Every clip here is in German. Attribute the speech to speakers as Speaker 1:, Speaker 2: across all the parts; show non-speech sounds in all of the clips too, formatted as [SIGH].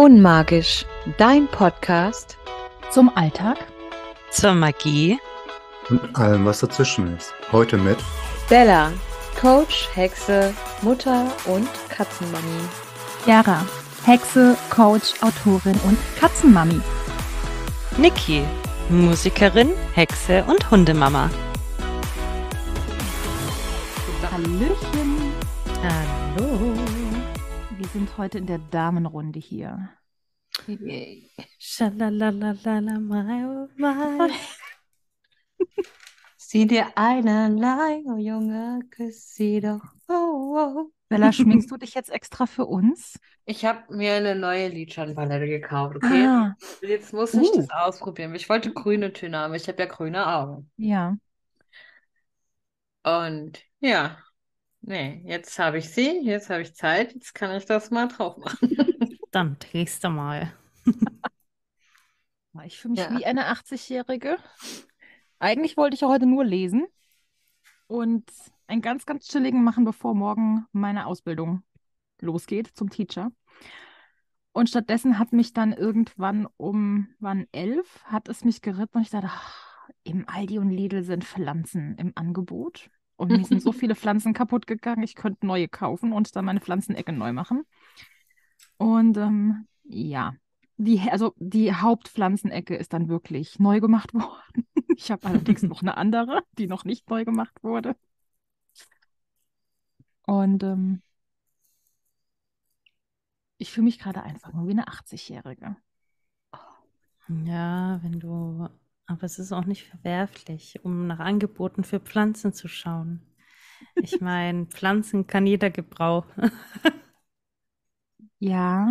Speaker 1: Unmagisch, dein Podcast
Speaker 2: zum Alltag,
Speaker 3: zur Magie
Speaker 4: und allem, was dazwischen ist. Heute mit
Speaker 1: Bella, Coach, Hexe, Mutter und Katzenmami.
Speaker 2: Yara, Hexe, Coach, Autorin und Katzenmami.
Speaker 3: Niki, Musikerin, Hexe und Hundemama.
Speaker 2: Hallöchen. Sind heute in der Damenrunde hier.
Speaker 3: My. [LAUGHS]
Speaker 1: Sieh dir einerlei, oh Junge, küss sie doch. Oh, oh.
Speaker 2: Bella, [LAUGHS] schminkst du dich jetzt extra für uns?
Speaker 5: Ich habe mir eine neue Lidschattenpalette gekauft, okay?
Speaker 2: Ah,
Speaker 5: Jetzt muss ich
Speaker 2: Uh.
Speaker 5: das ausprobieren. Ich wollte grüne Töne haben. Ich habe ja grüne Augen.
Speaker 2: ja.
Speaker 5: Und ja, nee, jetzt habe ich sie, jetzt habe ich Zeit, jetzt kann ich das mal drauf machen. [LAUGHS]
Speaker 3: Dann drehst du mal. [LAUGHS]
Speaker 2: Ich fühle mich
Speaker 5: Ja.
Speaker 2: wie eine 80-Jährige. Eigentlich wollte ich ja heute nur lesen und einen ganz, ganz chilligen machen, bevor morgen meine Ausbildung losgeht zum Teacher. Und stattdessen hat mich dann irgendwann um, wann elf, hat es mich geritten und ich dachte, ach, im Aldi und Lidl sind Pflanzen im Angebot. Und mir sind so [LAUGHS] viele Pflanzen kaputt gegangen, ich könnte neue kaufen und dann meine Pflanzenecke neu machen. Und ähm, ja, die, also die Hauptpflanzenecke ist dann wirklich neu gemacht [LAUGHS] worden. Ich habe allerdings noch eine andere, die noch nicht neu gemacht wurde. Und ähm, ich fühle mich gerade einfach nur wie eine 80-Jährige.
Speaker 3: Ja, wenn du. Aber es ist auch nicht verwerflich, um nach Angeboten für Pflanzen zu schauen. Ich [LAUGHS] meine, Pflanzen kann jeder gebrauchen.
Speaker 2: Ja.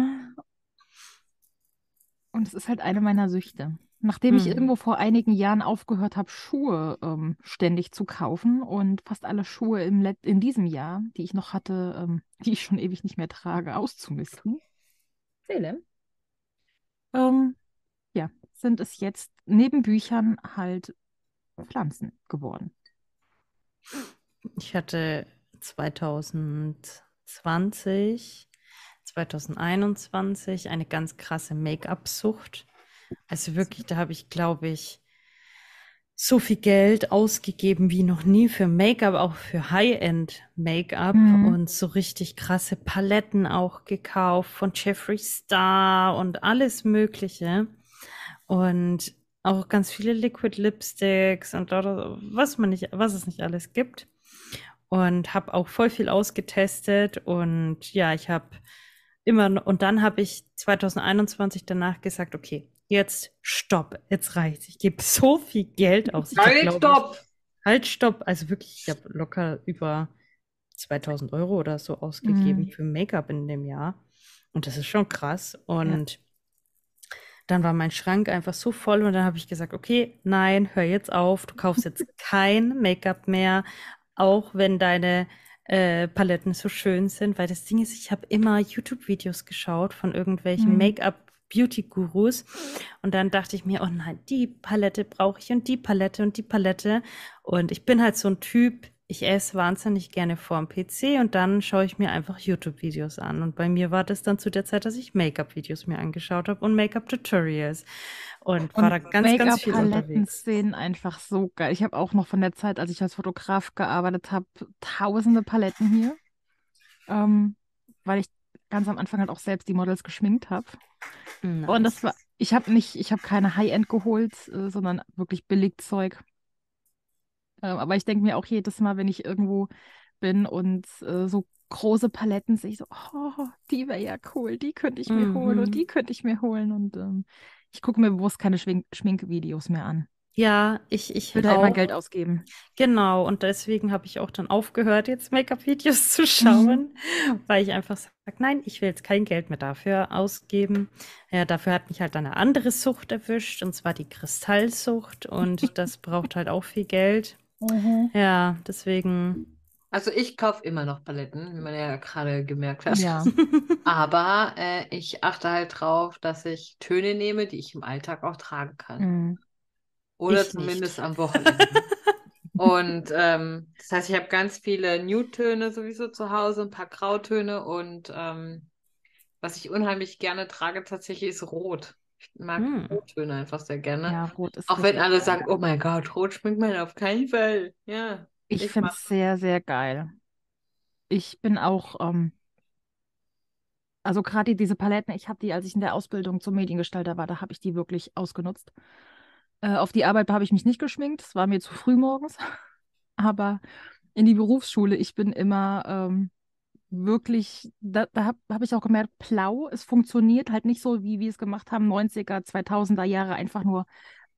Speaker 2: Und es ist halt eine meiner Süchte. Nachdem ich
Speaker 3: Mhm.
Speaker 2: irgendwo vor einigen Jahren aufgehört habe, Schuhe ähm, ständig zu kaufen und fast alle Schuhe im Let in diesem Jahr, die ich noch hatte, ähm, [LAUGHS] die ich schon ewig nicht mehr trage, auszumisten, Seele, ähm, sind es jetzt neben Büchern halt Pflanzen geworden.
Speaker 3: Ich hatte 2020, 2021 eine ganz krasse Make-up-Sucht. Also wirklich, da habe ich, glaube ich, so viel Geld ausgegeben wie noch nie für Make-up, auch für High-End-Make-up
Speaker 2: Mhm.
Speaker 3: und so richtig krasse Paletten auch gekauft von Jeffree Star und alles Mögliche. Und auch ganz viele Liquid Lipsticks und was man nicht, was es nicht alles gibt. Und habe auch voll viel ausgetestet und ja, ich habe immer noch- und dann habe ich 2021 danach gesagt, okay, jetzt stopp, jetzt reicht's. Ich gebe so viel Geld aus.
Speaker 5: Halt,
Speaker 3: glaub ich,
Speaker 5: stopp!
Speaker 3: Halt, stopp. Also wirklich, ich habe locker über 2000 Euro oder so ausgegeben
Speaker 2: Mhm.
Speaker 3: für Make-up in dem Jahr. Und das ist schon krass. Und dann war mein Schrank einfach so voll und dann habe ich gesagt, okay, nein, hör jetzt auf. Du kaufst jetzt [LAUGHS] kein Make-up mehr, auch wenn deine äh, Paletten so schön sind. Weil das Ding ist, ich habe immer YouTube-Videos geschaut von irgendwelchen
Speaker 2: Mhm.
Speaker 3: Make-up-Beauty-Gurus. Und dann dachte ich mir, oh nein, die Palette brauche ich und die Palette und die Palette. Und ich bin halt so ein Typ, ich esse wahnsinnig gerne vorm PC und dann schaue ich mir einfach YouTube-Videos an. Und bei mir war das dann zu der Zeit, dass ich Make-up-Videos mir angeschaut habe und Make-up-Tutorials. Und war da ganz, ganz viel unterwegs.
Speaker 2: sehen einfach so geil. Ich habe auch noch von der Zeit, als ich als Fotograf gearbeitet habe, tausende Paletten hier. Ähm, weil ich ganz am Anfang halt auch selbst die Models geschminkt habe. Und das war, ich habe nicht, ich habe keine High-End geholt, äh, sondern wirklich Billigzeug. Ähm, aber ich denke mir auch jedes Mal, wenn ich irgendwo bin und äh, so große Paletten sehe, ich so, oh, die wäre ja cool, die könnte ich mir holen
Speaker 3: Mhm.
Speaker 2: und die könnte ich mir holen. Und ähm, ich gucke mir bewusst keine Schwing Schminkvideos mehr an.
Speaker 3: Ja, ich, ich
Speaker 2: würde halt
Speaker 3: auch.
Speaker 2: Geld ausgeben.
Speaker 3: Genau, und deswegen habe ich auch dann aufgehört, jetzt Make-up-Videos [LAUGHS] zu schauen, [LAUGHS] weil ich einfach sage, nein, ich will jetzt kein Geld mehr dafür ausgeben. Ja, dafür hat mich halt eine andere Sucht erwischt, und zwar die Kristallsucht, und das braucht halt auch viel Geld. Ja, deswegen,
Speaker 5: Also ich kaufe immer noch Paletten, wie man ja gerade gemerkt hat.
Speaker 2: Ja. [LAUGHS]
Speaker 5: Aber äh, ich achte halt drauf, dass ich Töne nehme, die ich im Alltag auch tragen kann.
Speaker 2: Mhm.
Speaker 5: Oder
Speaker 3: Ich
Speaker 5: zumindest
Speaker 3: nicht.
Speaker 5: am Wochenende. [LAUGHS] Und ähm, das heißt, ich habe ganz viele Nude-Töne sowieso zu Hause, ein paar Grautöne und ähm, was ich unheimlich gerne trage, tatsächlich ist Rot. Ich mag
Speaker 3: Hm.
Speaker 5: Rottöne einfach sehr gerne.
Speaker 2: Ja, rot ist
Speaker 5: Auch wenn alle
Speaker 2: geil.
Speaker 5: sagen, oh mein Gott, Rot schminkt man auf keinen Fall. Ja,
Speaker 2: Ich
Speaker 5: ich
Speaker 2: finde es sehr, sehr geil. Ich bin auch, ähm, also gerade diese Paletten, ich habe die, als ich in der Ausbildung zum Mediengestalter war, da habe ich die wirklich ausgenutzt. Äh, auf die Arbeit habe ich mich nicht geschminkt, es war mir zu früh morgens. [LAUGHS] Aber in die Berufsschule, ich bin immer ähm, wirklich, da, da habe hab ich auch gemerkt, blau, es funktioniert halt nicht so, wie wir es gemacht haben, 90er, 2000er Jahre, einfach nur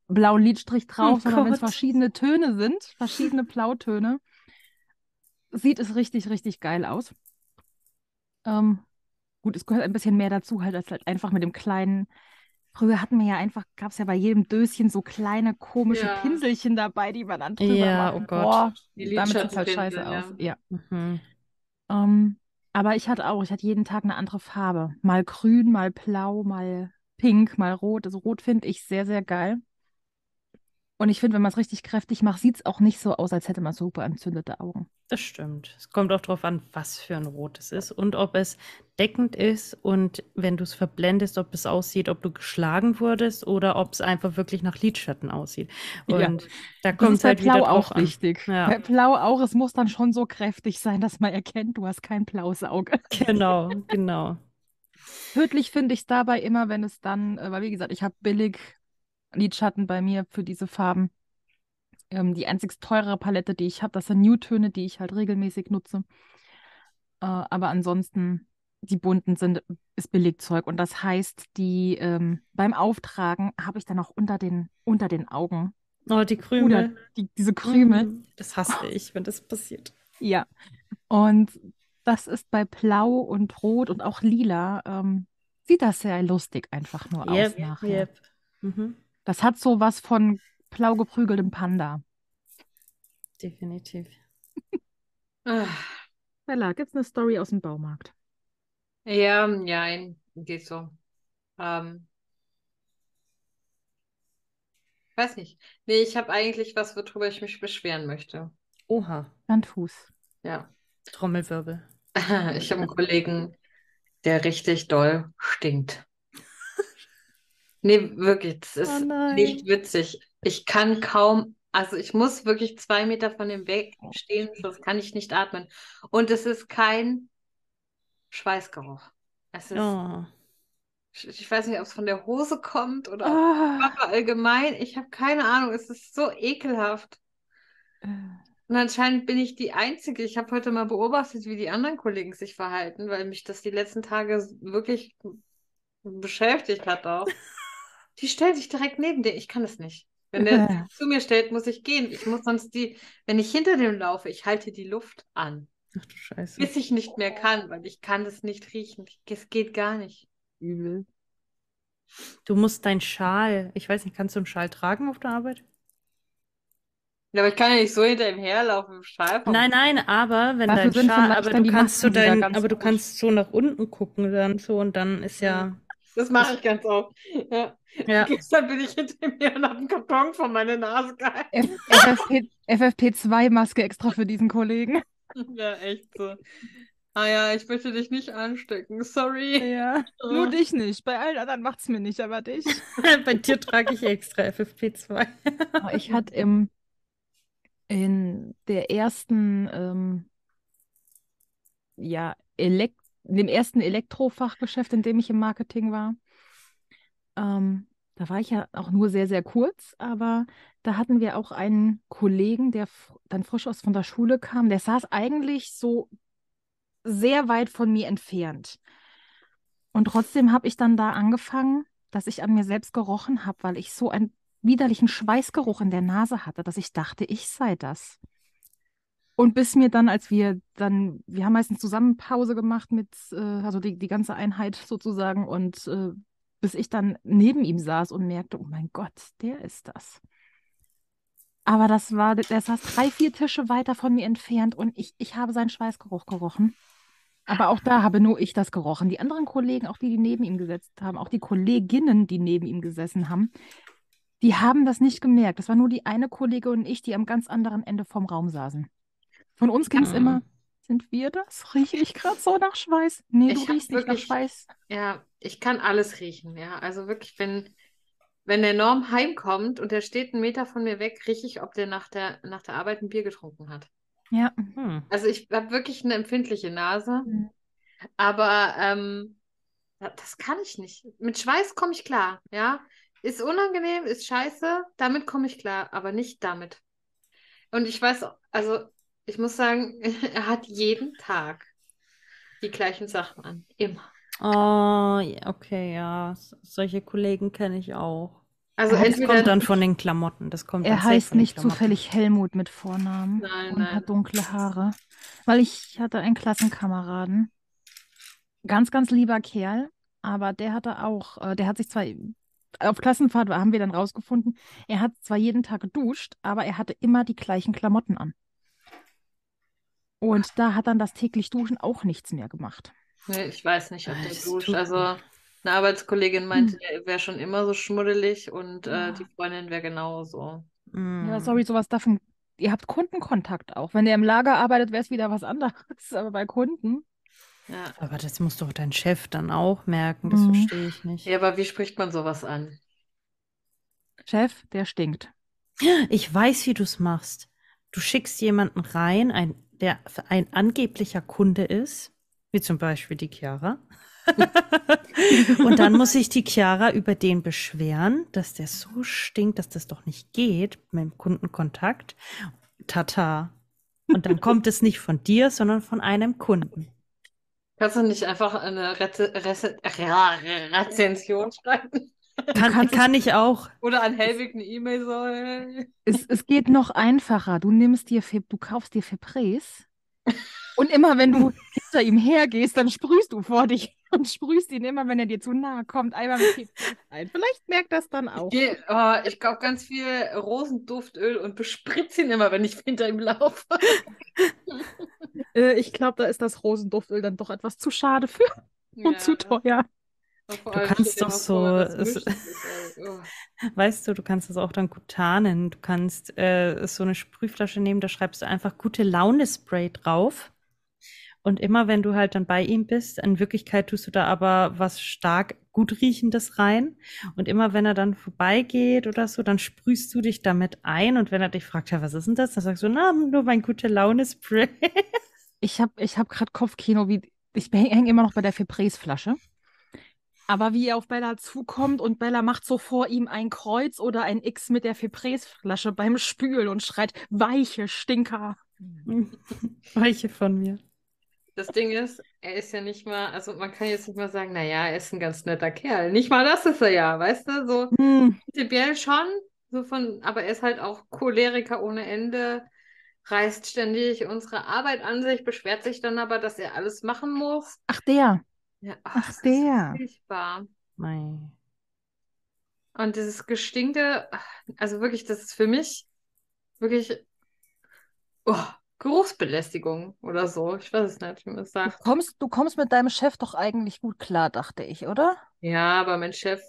Speaker 2: blauen Lidstrich drauf,
Speaker 3: Oh
Speaker 2: sondern wenn es verschiedene Töne sind, verschiedene Blautöne, sieht es richtig, richtig geil aus. Ähm, gut, es gehört ein bisschen mehr dazu, halt, als halt einfach mit dem kleinen. Früher hatten wir ja einfach, gab es ja bei jedem Döschen so kleine komische
Speaker 5: Ja.
Speaker 2: Pinselchen dabei, die man dann drüber
Speaker 3: Ja,
Speaker 2: macht.
Speaker 3: oh Gott.
Speaker 2: Boah,
Speaker 5: Die
Speaker 2: damit sieht es halt scheiße aus.
Speaker 5: ja.
Speaker 2: Ja.
Speaker 3: Mhm.
Speaker 2: Ähm, aber ich hatte auch, ich hatte jeden Tag eine andere Farbe. Mal grün, mal blau, mal pink, mal rot. Also rot finde ich sehr, sehr geil. Und ich finde, wenn man es richtig kräftig macht, sieht es auch nicht so aus, als hätte man super entzündete Augen.
Speaker 3: Das stimmt. Es kommt auch darauf an, was für ein Rot es ist und ob es deckend ist und wenn du es verblendest, ob es aussieht, ob du geschlagen wurdest oder ob es einfach wirklich nach Lidschatten aussieht. Und
Speaker 2: Ja.
Speaker 3: da kommt es halt wieder
Speaker 2: Blau
Speaker 3: drauf
Speaker 2: auch
Speaker 3: an.
Speaker 2: wichtig.
Speaker 3: Ja.
Speaker 2: Bei Blau auch, es muss dann schon so kräftig sein, dass man erkennt, du hast kein blaues Auge. [LAUGHS] [LAUGHS]
Speaker 3: Genau, genau.
Speaker 2: Tödlich finde ich es dabei immer, wenn es dann, äh, weil wie gesagt, ich habe billig Lidschatten bei mir für diese Farben. Ähm, die einzig teurere Palette, die ich habe, das sind Nude-Töne, die ich halt regelmäßig nutze. Äh, aber ansonsten, die bunten sind, ist Billigzeug. Und das heißt, die ähm, beim Auftragen habe ich dann auch unter den, unter den Augen
Speaker 3: Oh, die Krümel.
Speaker 2: die, diese Krümel.
Speaker 3: Mm, Das hasse ich, wenn das passiert.
Speaker 2: Ja. Und das ist bei Blau und Rot und auch Lila, ähm, sieht das sehr lustig einfach nur aus
Speaker 3: Yep,
Speaker 2: nachher.
Speaker 3: yep. Mhm.
Speaker 2: Das hat so was von blau geprügeltem Panda.
Speaker 3: Definitiv. [LAUGHS]
Speaker 5: Ah,
Speaker 2: Bella, gibt's eine Story aus dem Baumarkt?
Speaker 5: Ja, ja, geht so. Ähm, weiß nicht. Nee, ich habe eigentlich was, worüber ich mich beschweren möchte.
Speaker 3: Oha,
Speaker 2: Dann tu's.
Speaker 5: Ja.
Speaker 3: Trommelwirbel. [LAUGHS]
Speaker 5: Ich habe einen Kollegen, der richtig doll stinkt. [LAUGHS] Nee, wirklich, das
Speaker 3: Oh
Speaker 5: ist
Speaker 3: nein.
Speaker 5: nicht witzig. Ich kann kaum, also ich muss wirklich zwei Meter von dem weg stehen, sonst kann ich nicht atmen. Und es ist kein Schweißgeruch. Es ist,
Speaker 3: Oh.
Speaker 5: ich, ich weiß nicht, ob es von der Hose kommt oder Körper allgemein. Ich habe keine Ahnung. Es ist so ekelhaft. Und anscheinend bin ich die Einzige. Ich habe heute mal beobachtet, wie die anderen Kollegen sich verhalten, weil mich das die letzten Tage wirklich beschäftigt hat auch. [LAUGHS] Die stellt sich direkt neben dir. Ich kann es nicht. Wenn der
Speaker 2: Äh. [LAUGHS]
Speaker 5: sich zu mir stellt, muss ich gehen. Ich muss sonst die, wenn ich hinter dem laufe, ich halte die Luft an,
Speaker 3: Ach du Scheiße.
Speaker 5: bis ich nicht mehr kann, weil ich kann das nicht riechen. Es geht gar nicht.
Speaker 2: übel.
Speaker 3: Du musst deinen Schal, ich weiß nicht, kannst du einen Schal tragen auf der Arbeit?
Speaker 5: Ja, aber ich kann ja nicht so hinter ihm herlaufen im Schal. vom-
Speaker 3: Nein, nein, aber wenn
Speaker 2: Dafür
Speaker 3: dein Schal, aber
Speaker 2: dann
Speaker 3: du kannst so
Speaker 2: Masken
Speaker 3: dein, aber du kannst so nach unten gucken dann so und dann ist ja,
Speaker 5: Das mache ich ganz oft. Ja.
Speaker 3: ja,
Speaker 5: Gestern bin ich hinter mir und habe einen Karton vor meine Nase gehalten.
Speaker 2: F FFP, FFP2-Maske extra für diesen Kollegen.
Speaker 5: Ja, echt so. Ah ja, ich möchte dich nicht anstecken. Sorry.
Speaker 2: Ja, nur dich nicht. Bei allen anderen macht's mir nicht, aber dich. [LAUGHS]
Speaker 3: bei dir trage ich extra FFP2.
Speaker 2: Aber Ich hatte im, in der ersten, ähm, ja, Elek in dem ersten Elektrofachgeschäft, in dem ich im Marketing war, ähm, da war ich ja auch nur sehr, sehr kurz, aber da hatten wir auch einen Kollegen, der dann frisch aus von der Schule kam, der saß eigentlich so sehr weit von mir entfernt. Und trotzdem habe ich dann da angefangen, dass ich an mir selbst gerochen habe, weil ich so einen widerlichen Schweißgeruch in der Nase hatte, dass ich dachte, ich sei das. Und bis mir dann, als wir dann, wir haben meistens zusammen Pause gemacht mit, äh, also die, die ganze Einheit sozusagen, und äh, bis ich dann neben ihm saß und merkte, oh mein Gott, der ist das. Aber das war, der saß drei, vier Tische weiter von mir entfernt und ich, ich habe seinen Schweißgeruch gerochen. Aber auch da habe nur ich das gerochen. Die anderen Kollegen, auch die, die neben ihm gesetzt haben, auch die Kolleginnen, die neben ihm gesessen haben, die haben das nicht gemerkt. Das war nur die eine Kollege und ich, die am ganz anderen Ende vom Raum saßen. Von uns ging es
Speaker 3: Mhm.
Speaker 2: immer Sind wir das? Rieche ich gerade so nach Schweiß? Nee, du
Speaker 5: Ich hab
Speaker 2: riechst nicht nach
Speaker 5: wirklich-
Speaker 2: Schweiß.
Speaker 5: Ja, ich kann alles riechen, ja. Also wirklich, wenn, wenn der Norm heimkommt und der steht einen Meter von mir weg, rieche ich, ob der nach der, nach der Arbeit ein Bier getrunken hat.
Speaker 2: Ja.
Speaker 3: Hm.
Speaker 5: Also ich habe wirklich eine empfindliche Nase,
Speaker 2: Mhm.
Speaker 5: aber ähm, da- das kann ich nicht. Mit Schweiß komme ich klar, ja. Ist unangenehm, ist scheiße, damit komme ich klar, aber nicht damit. Und ich weiß, also ich muss sagen, [LAUGHS] er hat jeden Tag die gleichen Sachen an. Immer.
Speaker 3: Oh, ja, okay, ja. Solche Kollegen kenne ich auch.
Speaker 5: Also
Speaker 2: Das
Speaker 3: Das kommt dann von den Klamotten. Das kommt
Speaker 2: Er heißt nicht zufällig Helmut mit Vornamen
Speaker 5: Nein,
Speaker 2: und
Speaker 5: nein.
Speaker 2: hat dunkle Haare. Weil ich hatte einen Klassenkameraden. Ganz, ganz lieber Kerl, aber der hatte auch, äh, der hat sich zwar, auf Klassenfahrt haben wir dann rausgefunden, er hat zwar jeden Tag geduscht, aber er hatte immer die gleichen Klamotten an. Und da hat dann das täglich Duschen auch nichts mehr gemacht.
Speaker 5: Nee, ich weiß nicht, ob der
Speaker 3: Das
Speaker 5: duscht. Also eine Arbeitskollegin meinte,
Speaker 2: Hm.
Speaker 5: er wäre schon immer so schmuddelig und äh,
Speaker 2: Ja.
Speaker 5: die Freundin wäre genauso.
Speaker 2: Ja, sorry, sowas davon. Ihr habt Kundenkontakt auch. Wenn der im Lager arbeitet, wäre es wieder was anderes. [LAUGHS] Aber bei Kunden.
Speaker 5: Ja.
Speaker 3: Aber das muss doch dein Chef dann auch merken. Das
Speaker 2: Mhm.
Speaker 3: verstehe ich nicht.
Speaker 5: Ja, aber wie spricht man sowas an?
Speaker 2: Chef, der stinkt.
Speaker 3: Ich weiß, wie du es machst. Du schickst jemanden rein, ein, der ein angeblicher Kunde ist, wie zum Beispiel die Chiara. [LAUGHS] Und dann muss sich die Chiara über den beschweren, dass der so stinkt, dass das doch nicht geht mit dem Kundenkontakt. Tata. Und dann kommt es nicht von dir, sondern von einem Kunden.
Speaker 5: Kannst du nicht einfach eine Reze Reze Rezension schreiben?
Speaker 3: Kann, kann ich auch.
Speaker 5: Oder an Helwig eine E-Mail so? hey.
Speaker 2: Es, es geht noch einfacher. Du nimmst dir, du kaufst dir Febrés und immer wenn du hinter ihm hergehst, dann sprühst du vor dich [LAUGHS] und sprühst ihn immer, wenn er dir zu nahe kommt, einmal mit Febrés ein. Vielleicht merkt das dann auch.
Speaker 5: Ich, geh- oh, ich kaufe ganz viel Rosenduftöl und bespritze ihn immer, wenn ich hinter ihm laufe. [LAUGHS]
Speaker 2: Äh, ich glaube, da ist das Rosenduftöl dann doch etwas zu schade für [LAUGHS] und zu teuer.
Speaker 3: Du kannst doch so-
Speaker 5: vor,
Speaker 3: es-.
Speaker 5: Oh.
Speaker 3: Weißt du, du kannst das auch dann gut tarnen. Du kannst äh, so eine Sprühflasche nehmen, da schreibst du einfach gute Laune-Spray drauf. Und immer wenn du halt dann bei ihm bist, in Wirklichkeit tust du da aber was stark gut riechendes rein. Und immer wenn er dann vorbeigeht oder so, dann sprühst du dich damit ein. Und wenn er dich fragt, ja, was ist denn das? Dann sagst du, na, nur mein gute Laune-Spray.
Speaker 2: Ich habe ich hab gerade Kopfkino, wie ich hänge immer noch bei der Febrés-Flasche. Aber wie er auf Bella zukommt und Bella macht so vor ihm ein Kreuz oder ein X mit der Febrés-Flasche beim Spülen und schreit, weiche Stinker. [LAUGHS]
Speaker 3: Weiche von mir.
Speaker 5: Das Ding ist, er ist ja nicht mal, also man kann jetzt nicht mal sagen, naja, er ist ein ganz netter Kerl. Nicht mal das ist er ja, weißt du? So
Speaker 2: Hm,
Speaker 5: prinzipiell schon, so von, aber er ist halt auch Choleriker ohne Ende, reißt ständig unsere Arbeit an sich, beschwert sich dann aber, dass er alles machen muss.
Speaker 2: Ach, der.
Speaker 5: Ja,
Speaker 2: Ach,
Speaker 5: das ist
Speaker 2: der.
Speaker 5: furchtbar.
Speaker 3: Mei.
Speaker 5: Und dieses Gestinkte, also wirklich, das ist für mich wirklich oh, Geruchsbelästigung oder so. Ich weiß es nicht, wie man es
Speaker 2: Du
Speaker 5: sagt.
Speaker 2: kommst, du kommst mit deinem Chef doch eigentlich gut klar, dachte ich, oder?
Speaker 5: Ja, aber mein Chef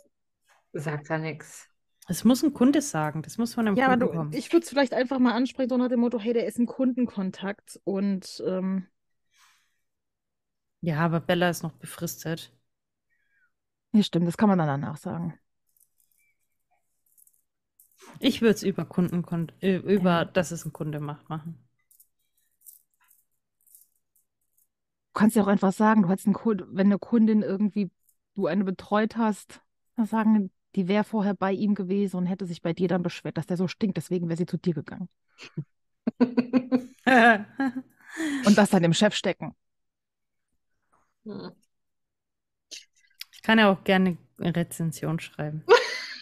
Speaker 5: sagt da nichts.
Speaker 3: Es muss ein Kunde sagen, das muss von einem
Speaker 2: Ja, aber
Speaker 3: Kunden
Speaker 2: du,
Speaker 3: kommen.
Speaker 2: ich würde es vielleicht einfach mal ansprechen, so nach dem Motto, hey, der ist im Kundenkontakt und ähm,
Speaker 3: Ja, aber Bella ist noch befristet.
Speaker 2: ja, stimmt, das kann man dann danach sagen.
Speaker 3: Ich würde es über Kunden, äh, über, dass es ein Kunde macht, machen.
Speaker 2: Du kannst ja auch einfach sagen, du hast einen Kund, wenn eine Kundin irgendwie, du eine betreut hast, dann sagen, die wäre vorher bei ihm gewesen und hätte sich bei dir dann beschwert, dass der so stinkt, deswegen wäre sie zu dir gegangen. [LAUGHS] Und das dann dem Chef stecken.
Speaker 5: Hm.
Speaker 3: Ich kann ja auch gerne eine Rezension schreiben.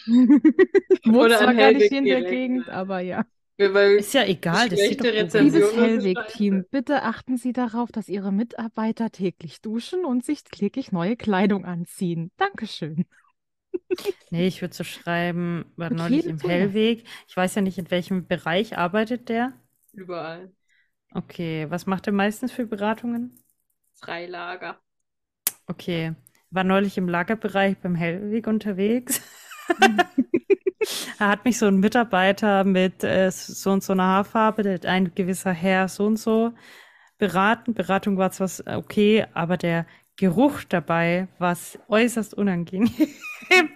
Speaker 3: [LAUGHS]
Speaker 5: Oder
Speaker 2: zwar gar nicht in der Gegend, aber ja.
Speaker 3: Ist ja egal, das sieht doch.
Speaker 2: Liebes Hellweg-Team, bitte achten Sie darauf, dass Ihre Mitarbeiter täglich duschen und sich täglich neue Kleidung anziehen. Dankeschön.
Speaker 3: Nee, ich würde so schreiben, war
Speaker 2: Mit
Speaker 3: neulich im. Hellweg. Ich weiß ja nicht, in welchem Bereich arbeitet der.
Speaker 5: überall.
Speaker 3: Okay, was macht er meistens für Beratungen?
Speaker 5: Freilager.
Speaker 3: Okay, war neulich im Lagerbereich beim Hellweg unterwegs. [LAUGHS] Da hat mich so ein Mitarbeiter mit äh, so und so einer Haarfarbe, der ein gewisser Herr so und so beraten. Beratung war zwar okay, aber der Geruch dabei war äußerst unangenehm. [LAUGHS]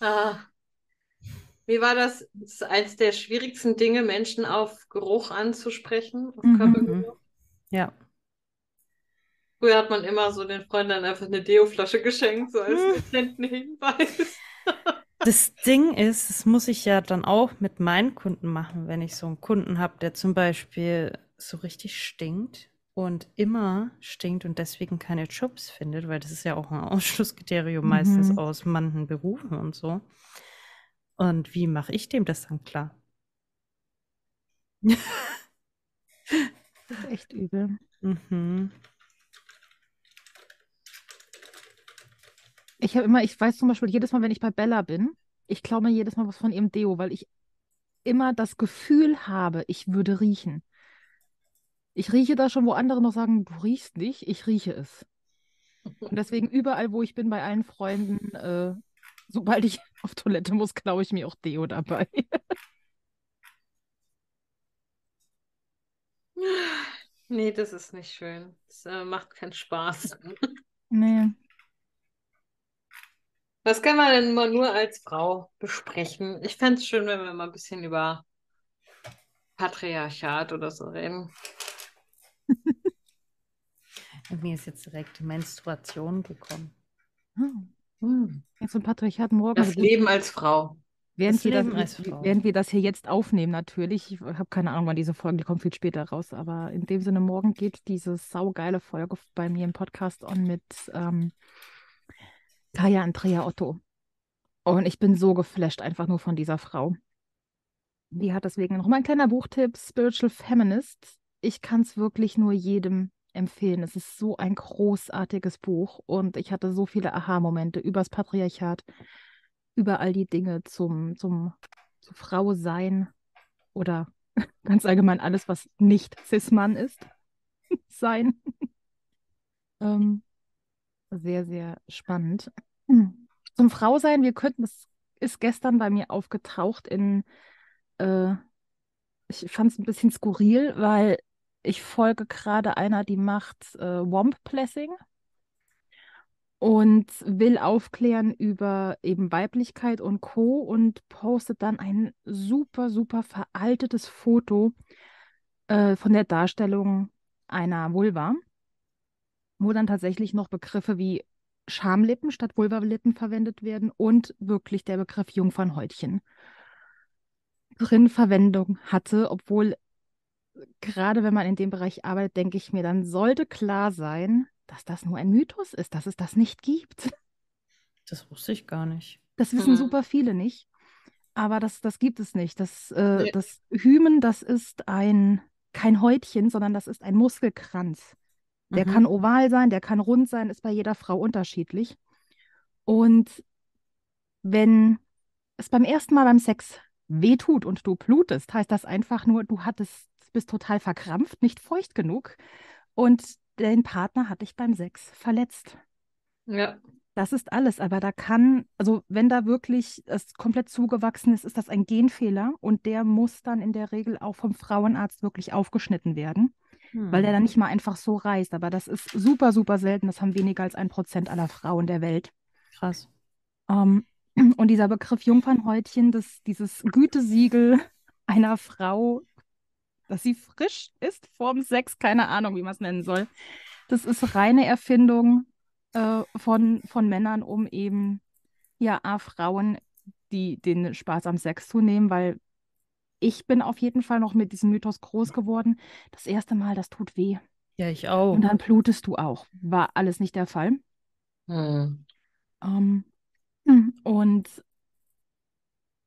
Speaker 5: Ah. Wie war das? Das ist eines der schwierigsten Dinge, Menschen auf Geruch anzusprechen, auf
Speaker 2: Mhm.
Speaker 5: Körpergeruch.
Speaker 3: Ja.
Speaker 5: Früher hat man immer so den Freunden dann einfach eine Deo-Flasche geschenkt, so als dezenten Hinweis. [LAUGHS]
Speaker 3: Das Ding ist, das muss ich ja dann auch mit meinen Kunden machen, wenn ich so einen Kunden habe, der zum Beispiel so richtig stinkt und immer stinkt und deswegen keine Jobs findet, weil das ist ja auch ein Ausschlusskriterium meistens
Speaker 2: Mhm.
Speaker 3: aus manchen Berufen und so. Und wie mache ich dem das dann klar?
Speaker 2: Das ist echt übel.
Speaker 3: Mhm.
Speaker 2: Ich habe immer, ich weiß zum Beispiel jedes Mal, wenn ich bei Bella bin, ich klaue mir jedes Mal was von ihrem Deo, weil ich immer das Gefühl habe, ich würde riechen. Ich rieche da schon, wo andere noch sagen, du riechst nicht, ich rieche es. Und deswegen überall, wo ich bin, bei allen Freunden, äh, sobald ich [LAUGHS] auf Toilette muss, klaue ich mir auch Deo dabei. [LAUGHS]
Speaker 5: Nee, das ist nicht schön. Das äh, macht keinen Spaß.
Speaker 2: Nee.
Speaker 5: Was kann man denn mal nur als Frau besprechen? Ich fände es schön, wenn wir mal ein bisschen über Patriarchat oder so reden.
Speaker 3: Und [LAUGHS] mir ist jetzt direkt die Menstruation gekommen.
Speaker 2: Hm.
Speaker 5: Hm.
Speaker 2: So ein Patriarchat morgen.
Speaker 5: Das Leben als Frau.
Speaker 2: Während
Speaker 3: Das
Speaker 2: wir das,
Speaker 3: Leben als Frau.
Speaker 2: während wir das hier jetzt aufnehmen, natürlich. Ich habe keine Ahnung, wann diese Folge, die kommt viel später raus. Aber in dem Sinne, morgen geht diese saugeile Folge bei mir im Podcast on mit ähm, Kaya Andrea Otto. Und ich bin so geflasht einfach nur von dieser Frau. Die hat deswegen noch mal ein kleiner Buchtipp, Spiritual Feminist. Ich kann es wirklich nur jedem empfehlen. Es ist so ein großartiges Buch und ich hatte so viele Aha-Momente übers Patriarchat, über all die Dinge zum, zum, zu Frau sein oder [LAUGHS] ganz allgemein alles, was nicht Cis-Mann ist, [LAUGHS] sein. ähm, sehr, sehr spannend. Zum Frausein, wir könnten, das ist gestern bei mir aufgetaucht in, äh, ich fand es ein bisschen skurril, weil ich folge gerade einer, die macht äh, Womp Blessing und will aufklären über eben Weiblichkeit und Co. und postet dann ein super, super veraltetes Foto äh, von der Darstellung einer Vulva, wo dann tatsächlich noch Begriffe wie Schamlippen statt Vulvalippen verwendet werden und wirklich der Begriff Jungfernhäutchen drin Verwendung hatte, obwohl gerade wenn man in dem Bereich arbeitet, denke ich mir, dann sollte klar sein, dass das nur ein Mythos ist, dass es das nicht gibt. [LAUGHS]
Speaker 3: Das wusste ich gar nicht.
Speaker 2: Das wissen
Speaker 5: Mhm.
Speaker 2: super viele nicht, aber das, das gibt es nicht. Das, äh,
Speaker 5: Nee.
Speaker 2: das Hymen, das ist ein, kein Häutchen, sondern das ist ein Muskelkranz. Der
Speaker 3: Mhm.
Speaker 2: kann oval sein, der kann rund sein, ist bei jeder Frau unterschiedlich. Und wenn es beim ersten Mal beim Sex wehtut und du blutest, heißt das einfach nur, du hattest, bist total verkrampft, nicht feucht genug und dein Partner hat dich beim Sex verletzt.
Speaker 5: Ja.
Speaker 2: Das ist alles, aber da kann, also wenn da wirklich es komplett zugewachsen ist, ist das ein Genfehler und der muss dann in der Regel auch vom Frauenarzt wirklich aufgeschnitten werden, weil der dann nicht mal einfach so reißt. Aber das ist super, super selten. Das haben weniger als ein Prozent aller Frauen der Welt.
Speaker 3: Krass.
Speaker 2: Ähm, und dieser Begriff Jungfernhäutchen, das, dieses Gütesiegel einer Frau, dass sie frisch ist vorm Sex, keine Ahnung, wie man es nennen soll, das ist reine Erfindung äh, von, von Männern, um eben ja A, Frauen, die den Spaß am Sex zu nehmen, weil ich bin auf jeden Fall noch mit diesem Mythos groß geworden. Das erste Mal, das tut weh.
Speaker 3: Ja, ich auch.
Speaker 2: Und dann blutest du auch. War alles nicht der Fall.
Speaker 5: Hm.
Speaker 2: Ähm, hm, und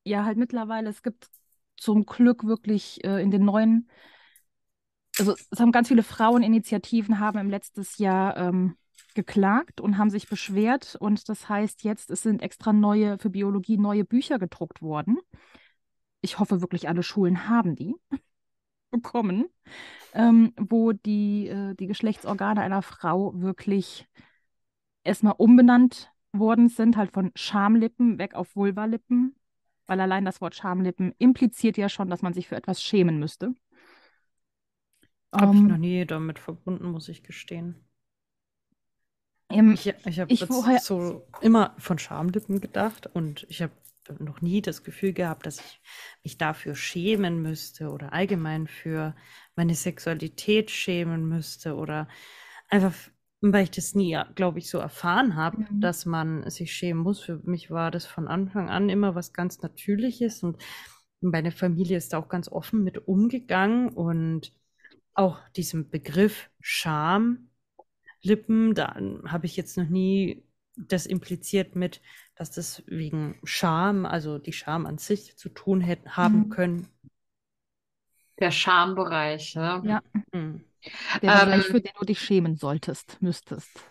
Speaker 2: ja, halt mittlerweile, es gibt zum Glück wirklich äh, in den neuen, also es haben ganz viele Fraueninitiativen haben im letztes Jahr ähm, geklagt und haben sich beschwert. Und das heißt jetzt, es sind extra neue, für Biologie neue Bücher gedruckt worden. Ich hoffe wirklich, alle Schulen haben die [LAUGHS] bekommen, ähm, wo die, äh, die Geschlechtsorgane einer Frau wirklich erstmal umbenannt worden sind, halt von Schamlippen weg auf Vulvalippen, weil allein das Wort Schamlippen impliziert ja schon, dass man sich für etwas schämen müsste.
Speaker 3: Habe ich
Speaker 2: Ähm,
Speaker 3: noch nie damit verbunden, muss ich gestehen.
Speaker 2: im-
Speaker 3: Ich, ich habe
Speaker 2: vorher-
Speaker 3: so immer von Schamlippen gedacht und ich habe noch nie das Gefühl gehabt, dass ich mich dafür schämen müsste oder allgemein für meine Sexualität schämen müsste oder einfach, weil ich das nie, glaube ich, so erfahren habe,
Speaker 2: Mhm.
Speaker 3: dass man sich schämen muss. Für mich war das von Anfang an immer was ganz Natürliches und meine Familie ist da auch ganz offen mit umgegangen und auch diesem Begriff Scham Lippen, da habe ich jetzt noch nie das impliziert mit, dass das wegen Scham, also die Scham an sich zu tun hätten, haben
Speaker 2: Mhm.
Speaker 3: können.
Speaker 5: Der Schambereich, ne?
Speaker 2: Ja.
Speaker 3: Hm.
Speaker 2: Der Bereich,
Speaker 5: Ähm,
Speaker 2: für den du dich schämen solltest, müsstest.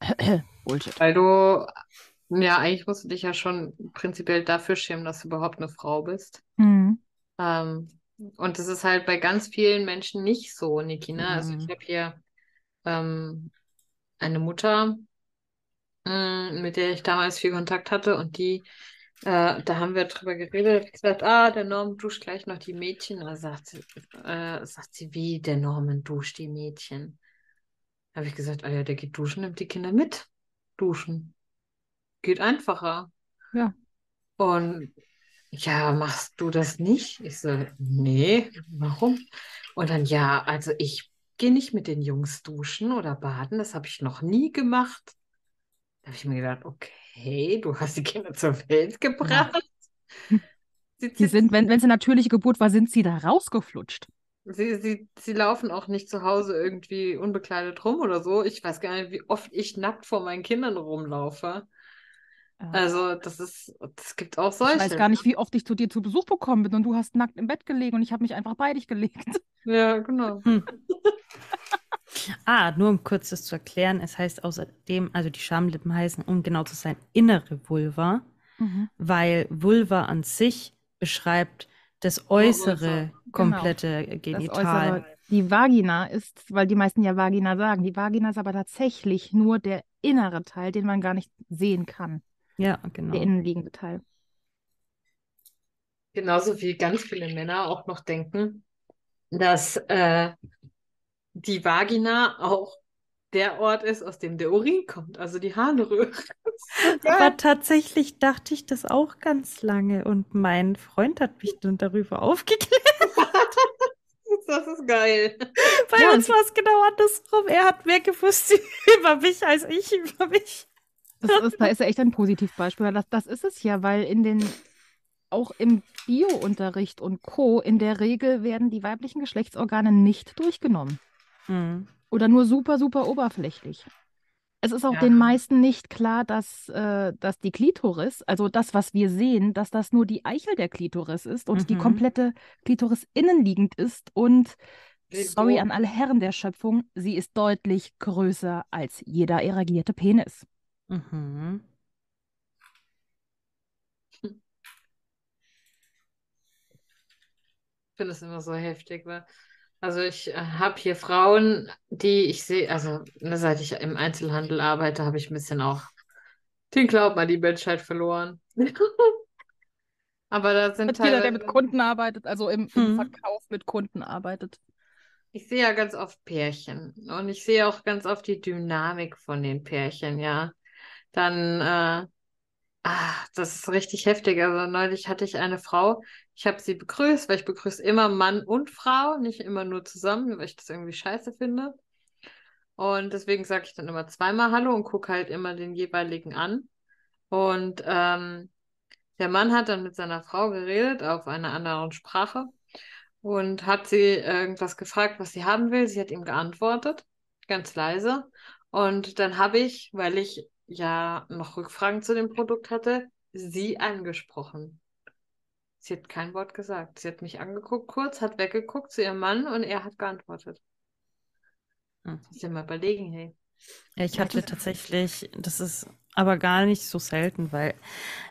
Speaker 2: [CLEARS THROAT] Bullshit.
Speaker 5: Weil du, ja, eigentlich musst du dich ja schon prinzipiell dafür schämen, dass du überhaupt eine Frau bist.
Speaker 2: Mhm.
Speaker 5: Ähm, und das ist halt bei ganz vielen Menschen nicht so, Niki, ne? Also ich
Speaker 3: Mhm.
Speaker 5: habe hier ähm, eine Mutter, mh, mit der ich damals viel Kontakt hatte und die, äh, da haben wir drüber geredet, hat gesagt, ah, der Norman duscht gleich noch die Mädchen. Da sagt sie, äh, sagt sie, wie der Norman duscht die Mädchen. Da habe ich gesagt, ah ja, der geht duschen, nimmt die Kinder mit. Duschen. Geht einfacher.
Speaker 2: Ja.
Speaker 5: Und ja, machst du das nicht? Ich so, nee, warum? Und dann, ja, also ich gehe nicht mit den Jungs duschen oder baden, das habe ich noch nie gemacht. Da habe ich mir gedacht, okay, du hast die Kinder zur Welt gebracht. [LAUGHS] Sie,
Speaker 2: Die
Speaker 5: sie,
Speaker 2: sind, wenn es eine natürliche Geburt war, sind sie da rausgeflutscht.
Speaker 5: sie, sie, sie laufen auch nicht zu Hause irgendwie unbekleidet rum oder so. Ich weiß gar nicht, wie oft ich nackt vor meinen Kindern rumlaufe.
Speaker 2: Ja.
Speaker 5: Also, das ist, das gibt auch
Speaker 2: Ich
Speaker 5: solche.
Speaker 2: weiß gar nicht, wie oft ich zu dir zu Besuch gekommen bin und du hast nackt im Bett gelegen und ich habe mich einfach bei dich gelegt.
Speaker 5: Ja, genau. [LAUGHS]
Speaker 3: Ah, nur um kurz das zu erklären, es heißt außerdem, also die Schamlippen heißen, um genau zu sein, innere Vulva,
Speaker 2: Mhm.
Speaker 3: weil Vulva an sich beschreibt das äußere, komplette
Speaker 2: Das
Speaker 3: Genital.
Speaker 2: Äußere. Die Vagina ist, weil die meisten ja Vagina sagen, die Vagina ist aber tatsächlich nur der innere Teil, den man gar nicht sehen kann.
Speaker 3: Ja,
Speaker 2: Der
Speaker 3: genau.
Speaker 2: innenliegende Teil.
Speaker 5: Genauso wie ganz viele Männer auch noch denken, dass äh, die Vagina auch der Ort ist, aus dem der Urin kommt, also die Harnröhre. [LAUGHS]
Speaker 3: Aber tatsächlich dachte ich das auch ganz lange und mein Freund hat mich dann darüber [LAUGHS] aufgeklärt. [LAUGHS]
Speaker 5: Das ist geil.
Speaker 3: Bei
Speaker 2: Ja,
Speaker 3: uns war es genau andersrum. Er hat mehr gewusst über mich als ich über mich.
Speaker 2: Das ist, da ist ja echt ein Positivbeispiel. weil Das, das ist es ja, weil in den, auch im Bio-Unterricht und Co. in der Regel werden die weiblichen Geschlechtsorgane nicht durchgenommen.
Speaker 3: Hm.
Speaker 2: Oder nur super, super oberflächlich. Es ist auch
Speaker 5: Ja.
Speaker 2: den meisten nicht klar, dass, äh, dass die Klitoris, also das, was wir sehen, dass das nur die Eichel der Klitoris ist und die
Speaker 3: Mhm.
Speaker 2: komplette Klitoris innenliegend ist. Und sorry
Speaker 5: so.
Speaker 2: an alle Herren der Schöpfung, sie ist deutlich größer als jeder eragierte Penis.
Speaker 3: Mhm.
Speaker 5: Ich finde es immer so heftig, weil also ich habe hier Frauen, die ich sehe, also ne, seit ich im Einzelhandel arbeite, habe ich ein bisschen auch den Glauben an die Menschheit verloren. [LAUGHS] Aber da sind
Speaker 2: Mit jeder, der
Speaker 5: teilweise,
Speaker 2: mit Kunden arbeitet, also im, im
Speaker 3: Mhm.
Speaker 2: Verkauf mit Kunden arbeitet.
Speaker 5: ich sehe ja ganz oft Pärchen und ich sehe auch ganz oft die Dynamik von den Pärchen, ja. Dann, äh, ah, das ist richtig heftig. Also neulich hatte ich eine Frau, ich habe sie begrüßt, weil ich begrüße immer Mann und Frau, nicht immer nur zusammen, weil ich das irgendwie scheiße finde. Und deswegen sage ich dann immer zweimal Hallo und gucke halt immer den jeweiligen an. Und ähm, der Mann hat dann mit seiner Frau geredet auf einer anderen Sprache und hat sie irgendwas gefragt, was sie haben will. Sie hat ihm geantwortet, ganz leise. Und dann habe ich, weil ich ja noch Rückfragen zu dem Produkt hatte, sie angesprochen. Sie hat kein Wort gesagt. Sie hat mich angeguckt kurz, hat weggeguckt zu ihrem Mann und er hat geantwortet.
Speaker 3: Hm.
Speaker 5: Muss dir mal überlegen, hey.
Speaker 3: Ja, ich
Speaker 2: Ja,
Speaker 3: hatte [LAUGHS] tatsächlich, das ist aber gar nicht so selten, weil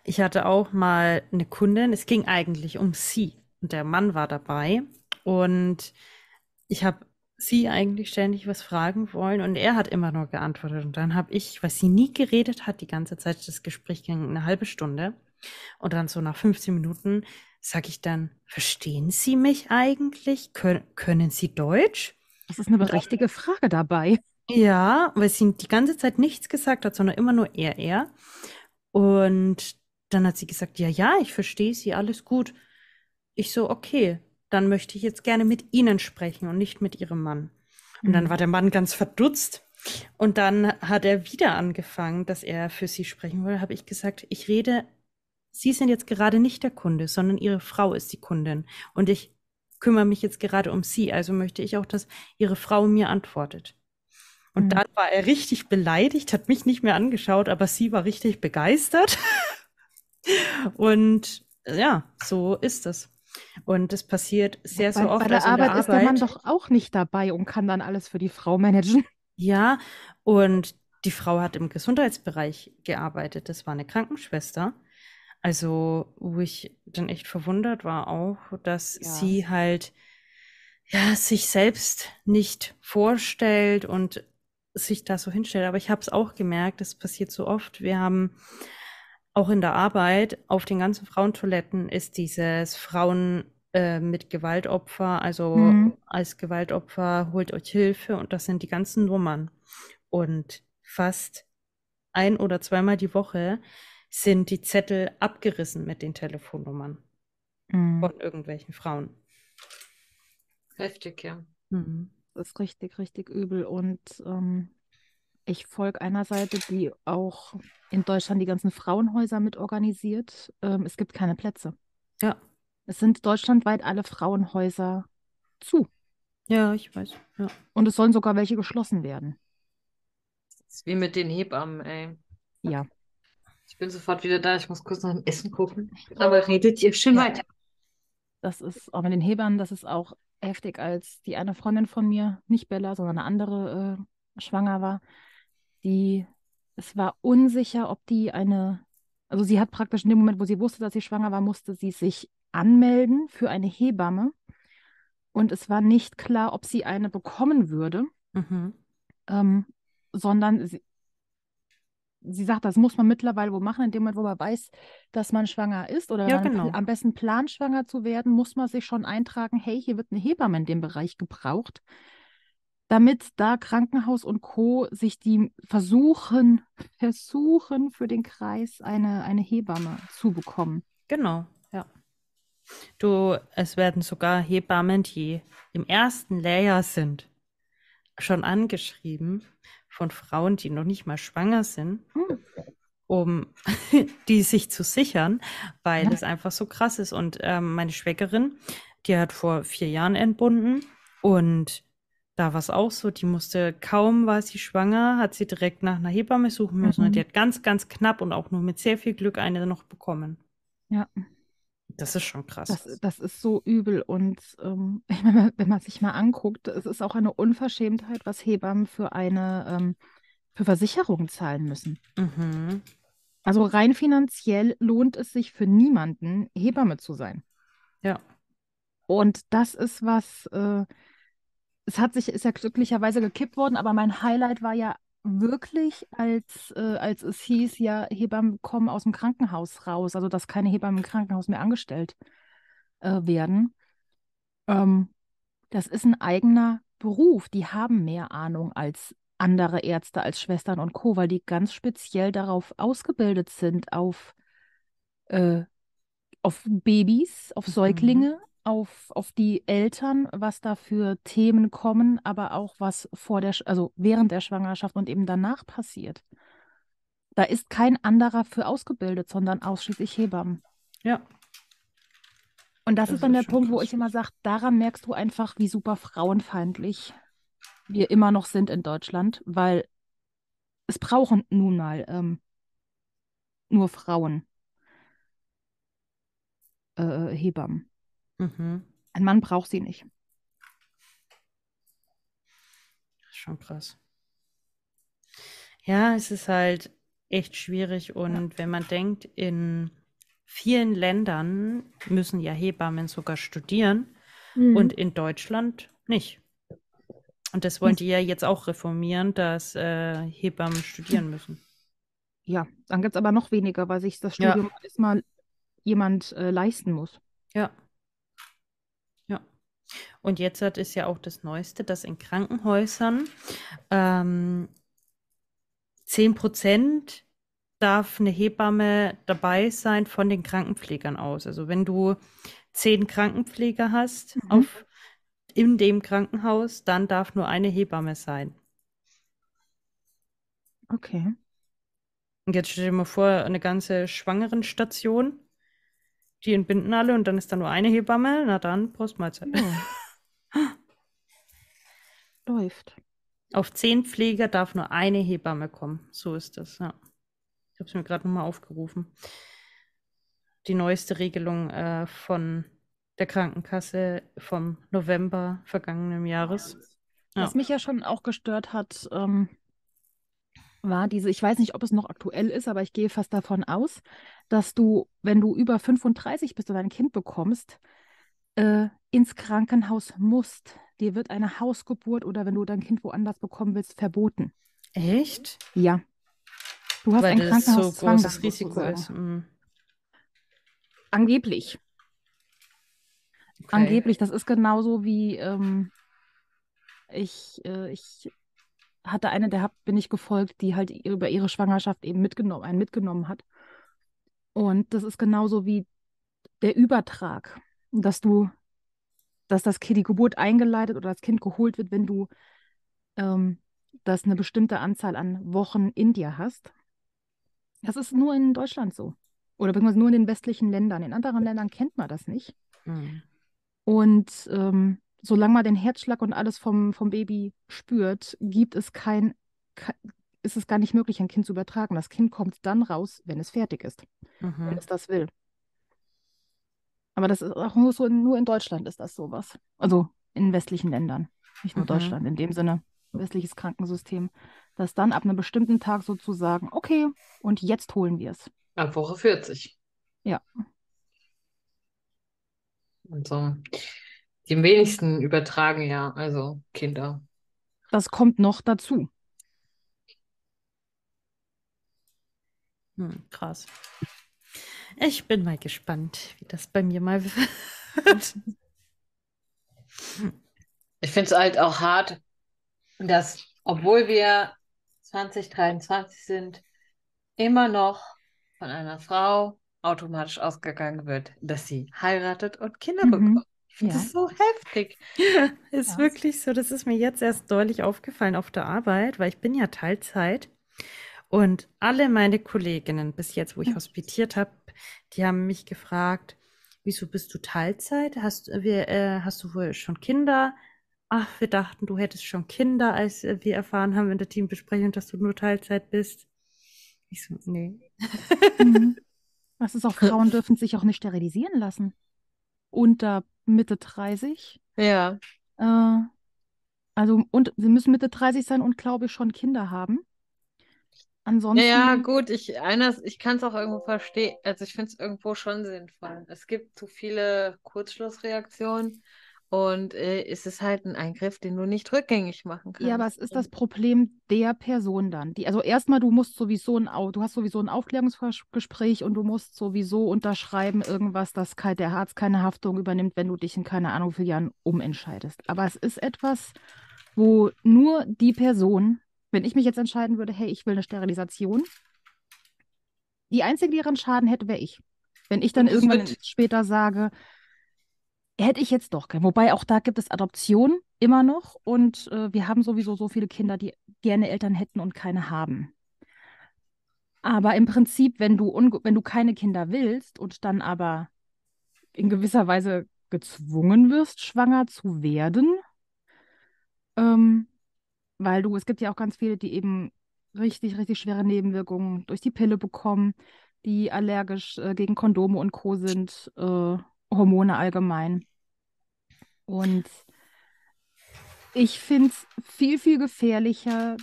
Speaker 3: ich hatte auch mal eine Kundin, es ging eigentlich um sie und der Mann war dabei und ich habe sie eigentlich ständig was fragen wollen und er hat immer nur geantwortet und dann habe ich, weil sie nie geredet hat, die ganze Zeit, das Gespräch ging eine halbe Stunde, Und dann so nach 15 Minuten sage ich dann, verstehen Sie mich eigentlich? Kön können Sie Deutsch?
Speaker 2: Das ist eine berechtigte Frage dabei.
Speaker 3: Ja, weil sie die ganze Zeit nichts gesagt hat, sondern immer nur er, er. Und dann hat sie gesagt, ja, ja, ich verstehe Sie, alles gut. Ich so, okay, dann möchte ich jetzt gerne mit Ihnen sprechen und nicht mit Ihrem Mann. Und dann
Speaker 2: Mhm.
Speaker 3: war der Mann ganz verdutzt. Und dann hat er wieder angefangen, dass er für sie sprechen wollte. Habe ich gesagt, ich rede, Sie sind jetzt gerade nicht der Kunde, sondern Ihre Frau ist die Kundin. Und ich kümmere mich jetzt gerade um Sie. Also möchte ich auch, dass Ihre Frau mir antwortet. Und
Speaker 2: Mhm.
Speaker 3: dann war er richtig beleidigt, hat mich nicht mehr angeschaut, aber sie war richtig begeistert. [LAUGHS] Und ja, so ist es. Und das passiert sehr,
Speaker 2: bei,
Speaker 3: so oft.
Speaker 2: bei der
Speaker 3: also in der
Speaker 2: Arbeit ist der Mann
Speaker 3: Arbeit.
Speaker 2: doch auch nicht dabei und kann dann alles für die Frau managen. [LAUGHS]
Speaker 3: Ja, und die Frau hat im Gesundheitsbereich gearbeitet. Das war eine Krankenschwester. Also, wo ich dann echt verwundert war auch, dass
Speaker 2: Ja.
Speaker 3: sie halt ja sich selbst nicht vorstellt und sich da so hinstellt. Aber ich habe es auch gemerkt, das passiert so oft. Wir haben auch in der Arbeit auf den ganzen Frauentoiletten ist dieses Frauen äh, mit Gewaltopfer, also
Speaker 2: Mhm.
Speaker 3: als Gewaltopfer holt euch Hilfe und das sind die ganzen Nummern. Und fast ein oder zweimal die Woche sind die Zettel abgerissen mit den Telefonnummern
Speaker 2: Mhm.
Speaker 3: von irgendwelchen Frauen.
Speaker 5: Heftig, ja.
Speaker 3: Mhm.
Speaker 2: Das ist richtig, richtig übel. Und ähm, ich folge einer Seite, die auch in Deutschland die ganzen Frauenhäuser mit organisiert. Ähm, es gibt keine Plätze.
Speaker 3: Ja,
Speaker 2: Es sind deutschlandweit alle Frauenhäuser zu.
Speaker 3: ja, ich weiß. Ja.
Speaker 2: Und es sollen sogar welche geschlossen werden.
Speaker 5: Das ist wie mit den Hebammen, ey.
Speaker 2: Ja.
Speaker 5: Ich bin sofort wieder da. Ich muss kurz nach dem Essen gucken. Aber redet ihr schön weiter.
Speaker 2: Das ist auch mit den Hebammen, das ist auch heftig, als die eine Freundin von mir, nicht Bella, sondern eine andere, äh, schwanger war. Die, es war unsicher, ob die eine, also sie hat praktisch in dem Moment, wo sie wusste, dass sie schwanger war, musste sie sich anmelden für eine Hebamme. Und es war nicht klar, ob sie eine bekommen würde,
Speaker 3: Mhm.
Speaker 2: ähm, sondern sie, sie sagt, das muss man mittlerweile wo machen, in dem Moment, wo man weiß, dass man schwanger ist oder
Speaker 3: Ja,
Speaker 2: man
Speaker 3: genau.
Speaker 2: am besten plant, schwanger zu werden, muss man sich schon eintragen, hey, hier wird eine Hebamme in dem Bereich gebraucht, damit da Krankenhaus und Co. sich die versuchen, versuchen für den Kreis eine, eine Hebamme zu bekommen.
Speaker 3: Genau, ja. Du, es werden sogar Hebammen, die im ersten Layer sind, schon angeschrieben von Frauen, die noch nicht mal schwanger sind,
Speaker 2: Hm.
Speaker 3: um [LAUGHS] die sich zu sichern, weil
Speaker 2: Ja.
Speaker 3: es einfach so krass ist. Und ähm, meine Schwägerin, die hat vor vier Jahren entbunden und da war es auch so, die musste kaum war sie schwanger, hat sie direkt nach einer Hebamme suchen müssen und die
Speaker 2: Mhm.
Speaker 3: hat ganz, ganz knapp und auch nur mit sehr viel Glück eine noch bekommen.
Speaker 2: Ja.
Speaker 3: Das ist schon krass.
Speaker 2: Das, das ist so übel und ähm, [LAUGHS] wenn man, wenn man sich mal anguckt, es ist auch eine Unverschämtheit, was Hebammen für eine ähm, für Versicherungen zahlen müssen.
Speaker 3: Mhm.
Speaker 2: Also rein finanziell lohnt es sich für niemanden, Hebamme zu sein.
Speaker 3: Ja.
Speaker 2: Und das ist was, äh, es hat sich, ist ja glücklicherweise gekippt worden, aber mein Highlight war ja wirklich, als, äh, als es hieß, ja, Hebammen kommen aus dem Krankenhaus raus, also dass keine Hebammen im Krankenhaus mehr angestellt äh, werden. Ähm, das ist ein eigener Beruf. Die haben mehr Ahnung als andere Ärzte, als Schwestern und Co., weil die ganz speziell darauf ausgebildet sind, auf, äh, auf Babys, auf Säuglinge, auf, auf die Eltern, was da für Themen kommen, aber auch was vor der, also während der Schwangerschaft und eben danach passiert. Da ist kein anderer für ausgebildet, sondern ausschließlich Hebammen.
Speaker 3: Ja.
Speaker 2: Und das,
Speaker 3: Das
Speaker 2: ist dann
Speaker 3: ist
Speaker 2: der Punkt, wo ich immer sage, daran merkst du einfach, wie super frauenfeindlich wir immer noch sind in Deutschland, weil es brauchen nun mal ähm, nur Frauen äh, Hebammen.
Speaker 3: Mhm.
Speaker 2: Ein Mann braucht sie nicht.
Speaker 3: Das ist schon krass. Ja, es ist halt echt schwierig und wenn man denkt, in vielen Ländern müssen ja Hebammen sogar studieren und in Deutschland nicht. Und das wollen die ja jetzt auch reformieren, dass äh, Hebammen studieren müssen.
Speaker 2: ja, dann gibt es aber noch weniger, weil sich das
Speaker 3: Ja.
Speaker 2: Studium erstmal jemand äh, leisten muss.
Speaker 3: Ja. Und jetzt hat ist ja auch das Neueste, dass in Krankenhäusern ähm, 10% darf eine Hebamme dabei sein von den Krankenpflegern aus. Also wenn du zehn Krankenpfleger hast
Speaker 2: Mhm.
Speaker 3: auf, in dem Krankenhaus, dann darf nur eine Hebamme sein.
Speaker 2: Okay.
Speaker 3: Und jetzt stell dir mal vor, eine ganze Schwangerenstation, die entbinden alle und dann ist da nur eine Hebamme. Na dann, Postmahlzeit.
Speaker 2: Ja. [GASPS] Läuft.
Speaker 3: Auf zehn Pfleger darf nur eine Hebamme kommen. So ist das, ja. Ich habe es mir gerade nochmal aufgerufen. Die neueste Regelung äh, von der Krankenkasse vom November vergangenen Jahres. Ja.
Speaker 2: Was mich ja schon auch gestört hat, ähm, war diese, ich weiß nicht, ob es noch aktuell ist, aber ich gehe fast davon aus, dass du, wenn du über 35 bist und ein Kind bekommst, äh, ins Krankenhaus musst. Dir wird eine Hausgeburt oder wenn du dein Kind woanders bekommen willst, verboten.
Speaker 3: Echt?
Speaker 2: Ja. Du hast
Speaker 3: Weil
Speaker 2: ein
Speaker 3: das so
Speaker 2: Krankenhauszwang
Speaker 3: großes Risiko ist. Mm.
Speaker 2: Angeblich.
Speaker 3: Okay.
Speaker 2: Angeblich, das ist genauso wie ähm, ich, äh, ich hatte eine, der hab, bin ich gefolgt, die halt über ihre Schwangerschaft eben mitgenommen, einen mitgenommen hat. Und das ist genauso wie der Übertrag, dass du, dass das Kind, die Geburt eingeleitet oder das Kind geholt wird, wenn du ähm, das eine bestimmte Anzahl an Wochen in dir hast. Das ist nur in Deutschland so. Oder beziehungsweise nur in den westlichen Ländern. In anderen Ländern kennt man das nicht.
Speaker 3: Mm.
Speaker 2: Und ähm, solange man den Herzschlag und alles vom, vom Baby spürt, gibt es kein, ke- ist es gar nicht möglich, ein Kind zu übertragen. Das Kind kommt dann raus, wenn es fertig ist, wenn
Speaker 3: Mhm.
Speaker 2: es das will. Aber das ist auch nur so, nur in Deutschland ist das sowas. Also in westlichen Ländern, nicht nur
Speaker 3: Mhm.
Speaker 2: Deutschland, in dem Sinne westliches Krankensystem, dass dann ab einem bestimmten Tag sozusagen, okay, und jetzt holen wir es.
Speaker 5: Ab Woche 40.
Speaker 2: Ja.
Speaker 5: Und so. Die wenigsten übertragen ja, also Kinder.
Speaker 2: Das kommt noch dazu.
Speaker 3: Hm, krass. Ich bin mal gespannt, wie das bei mir mal [LAUGHS] wird.
Speaker 5: Ich finde es halt auch hart, dass, obwohl wir 2023 sind, immer noch von einer Frau automatisch ausgegangen wird, dass sie heiratet und Kinder
Speaker 2: Mhm.
Speaker 5: bekommt. Ich finde
Speaker 2: Ja.
Speaker 5: das so heftig. [LAUGHS]
Speaker 3: Ist
Speaker 2: Ja.
Speaker 3: wirklich so, das ist mir jetzt erst deutlich aufgefallen auf der Arbeit, weil ich bin ja Teilzeit und alle meine Kolleginnen bis jetzt, wo ich hospitiert habe, die haben mich gefragt, wieso bist du Teilzeit? Hast, wir, äh, hast du wohl schon Kinder? Ach, wir dachten, du hättest schon Kinder, als äh, wir erfahren haben in der Teambesprechung, dass du nur Teilzeit bist. Ich so, nee.
Speaker 2: Mhm. [LAUGHS] Was ist auch, Frauen dürfen sich auch nicht sterilisieren lassen. Unter Mitte 30.
Speaker 5: Ja.
Speaker 2: Äh, also, und sie müssen Mitte 30 sein und glaube ich schon Kinder haben. Ansonsten,
Speaker 5: Ja, gut, ich, einer, ich kann es auch irgendwo verstehen. Also ich finde es irgendwo schon sinnvoll. Es gibt zu viele Kurzschlussreaktionen und äh, es ist halt ein Eingriff, den du nicht rückgängig machen kannst.
Speaker 2: ja, aber es ist das Problem der Person dann. Die, also erstmal, du musst sowieso ein, du hast sowieso ein Aufklärungsgespräch und du musst sowieso unterschreiben, irgendwas, dass der Arzt keine Haftung übernimmt, wenn du dich in keine Ahnung vielen Jahren umentscheidest. Aber es ist etwas, wo nur die Person, wenn ich mich jetzt entscheiden würde, hey, ich will eine Sterilisation, die Einzige, die daran Schaden hätte, wäre ich. Wenn ich dann irgendwann
Speaker 5: wird-
Speaker 2: später sage, hätte ich jetzt doch gern. Wobei auch da gibt es Adoption immer noch und äh, wir haben sowieso so viele Kinder, die gerne Eltern hätten und keine haben. Aber im Prinzip, wenn du, wenn du keine Kinder willst und dann aber in gewisser Weise gezwungen wirst, schwanger zu werden, ähm, weil du, es gibt ja auch ganz viele, die eben richtig, richtig schwere Nebenwirkungen durch die Pille bekommen, die allergisch äh, gegen Kondome und Co. sind, äh, Hormone allgemein. Und ich finde es viel, viel gefährlicher,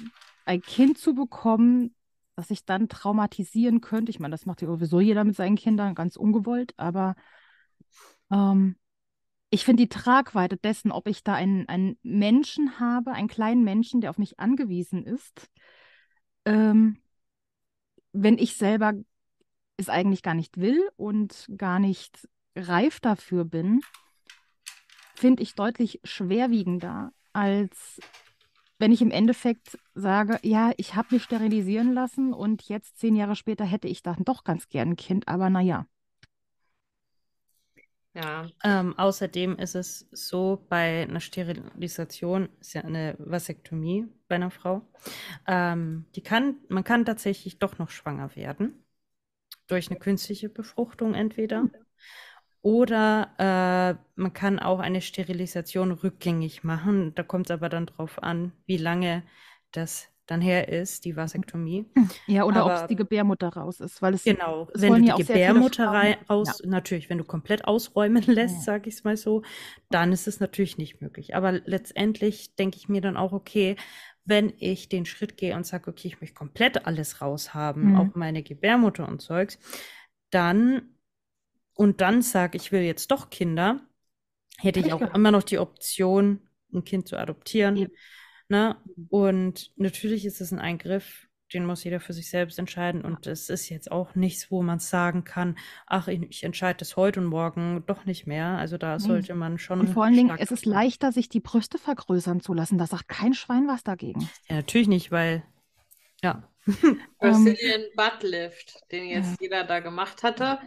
Speaker 2: ein Kind zu bekommen, das sich dann traumatisieren könnte. Ich meine, das macht ja sowieso jeder mit seinen Kindern, ganz ungewollt, aber ähm, ich finde die Tragweite dessen, ob ich da einen, einen Menschen habe, einen kleinen Menschen, der auf mich angewiesen ist, ähm, wenn ich selber es eigentlich gar nicht will und gar nicht reif dafür bin, finde ich deutlich schwerwiegender, als wenn ich im Endeffekt sage, ja, ich habe mich sterilisieren lassen und jetzt zehn Jahre später hätte ich dann doch ganz gern ein Kind, aber naja.
Speaker 5: Ja,
Speaker 3: Ähm, außerdem ist es so, bei einer Sterilisation ist ja eine Vasektomie bei einer Frau. Ähm, die kann, man kann tatsächlich doch noch schwanger werden. Durch eine künstliche Befruchtung entweder. Oder äh, man kann auch eine Sterilisation rückgängig machen. Da kommt es aber dann drauf an, wie lange das dann her ist, die Vasektomie.
Speaker 2: Ja, oder ob es die Gebärmutter raus ist, weil es
Speaker 3: Genau,
Speaker 2: es
Speaker 3: wenn du
Speaker 2: ja
Speaker 3: die Gebärmutter raus, natürlich, wenn du komplett ausräumen lässt,
Speaker 2: Ja.
Speaker 3: sage ich es mal so, dann ist es natürlich nicht möglich. Aber letztendlich denke ich mir dann auch, okay, wenn ich den Schritt gehe und sage, okay, ich möchte komplett alles raushaben,
Speaker 2: Mhm.
Speaker 3: auch meine Gebärmutter und Zeugs, dann und dann sage, ich will jetzt doch Kinder, hätte ich auch immer noch die Option, ein Kind zu adoptieren.
Speaker 2: Eben.
Speaker 3: Ne? Und natürlich ist es ein Eingriff, den muss jeder für sich selbst entscheiden. Und es ist jetzt auch nichts, wo man sagen kann, ach, ich, ich entscheide das heute und morgen doch nicht mehr. Also da
Speaker 2: Nee.
Speaker 3: sollte man schon
Speaker 2: Und vor allen Dingen, es ist leichter, sich die Brüste vergrößern zu lassen. Da sagt kein Schwein was dagegen.
Speaker 3: Ja, natürlich nicht, weil, ja.
Speaker 5: Brazilian Butt Lift, den jetzt
Speaker 2: Ja.
Speaker 5: jeder da gemacht hatte,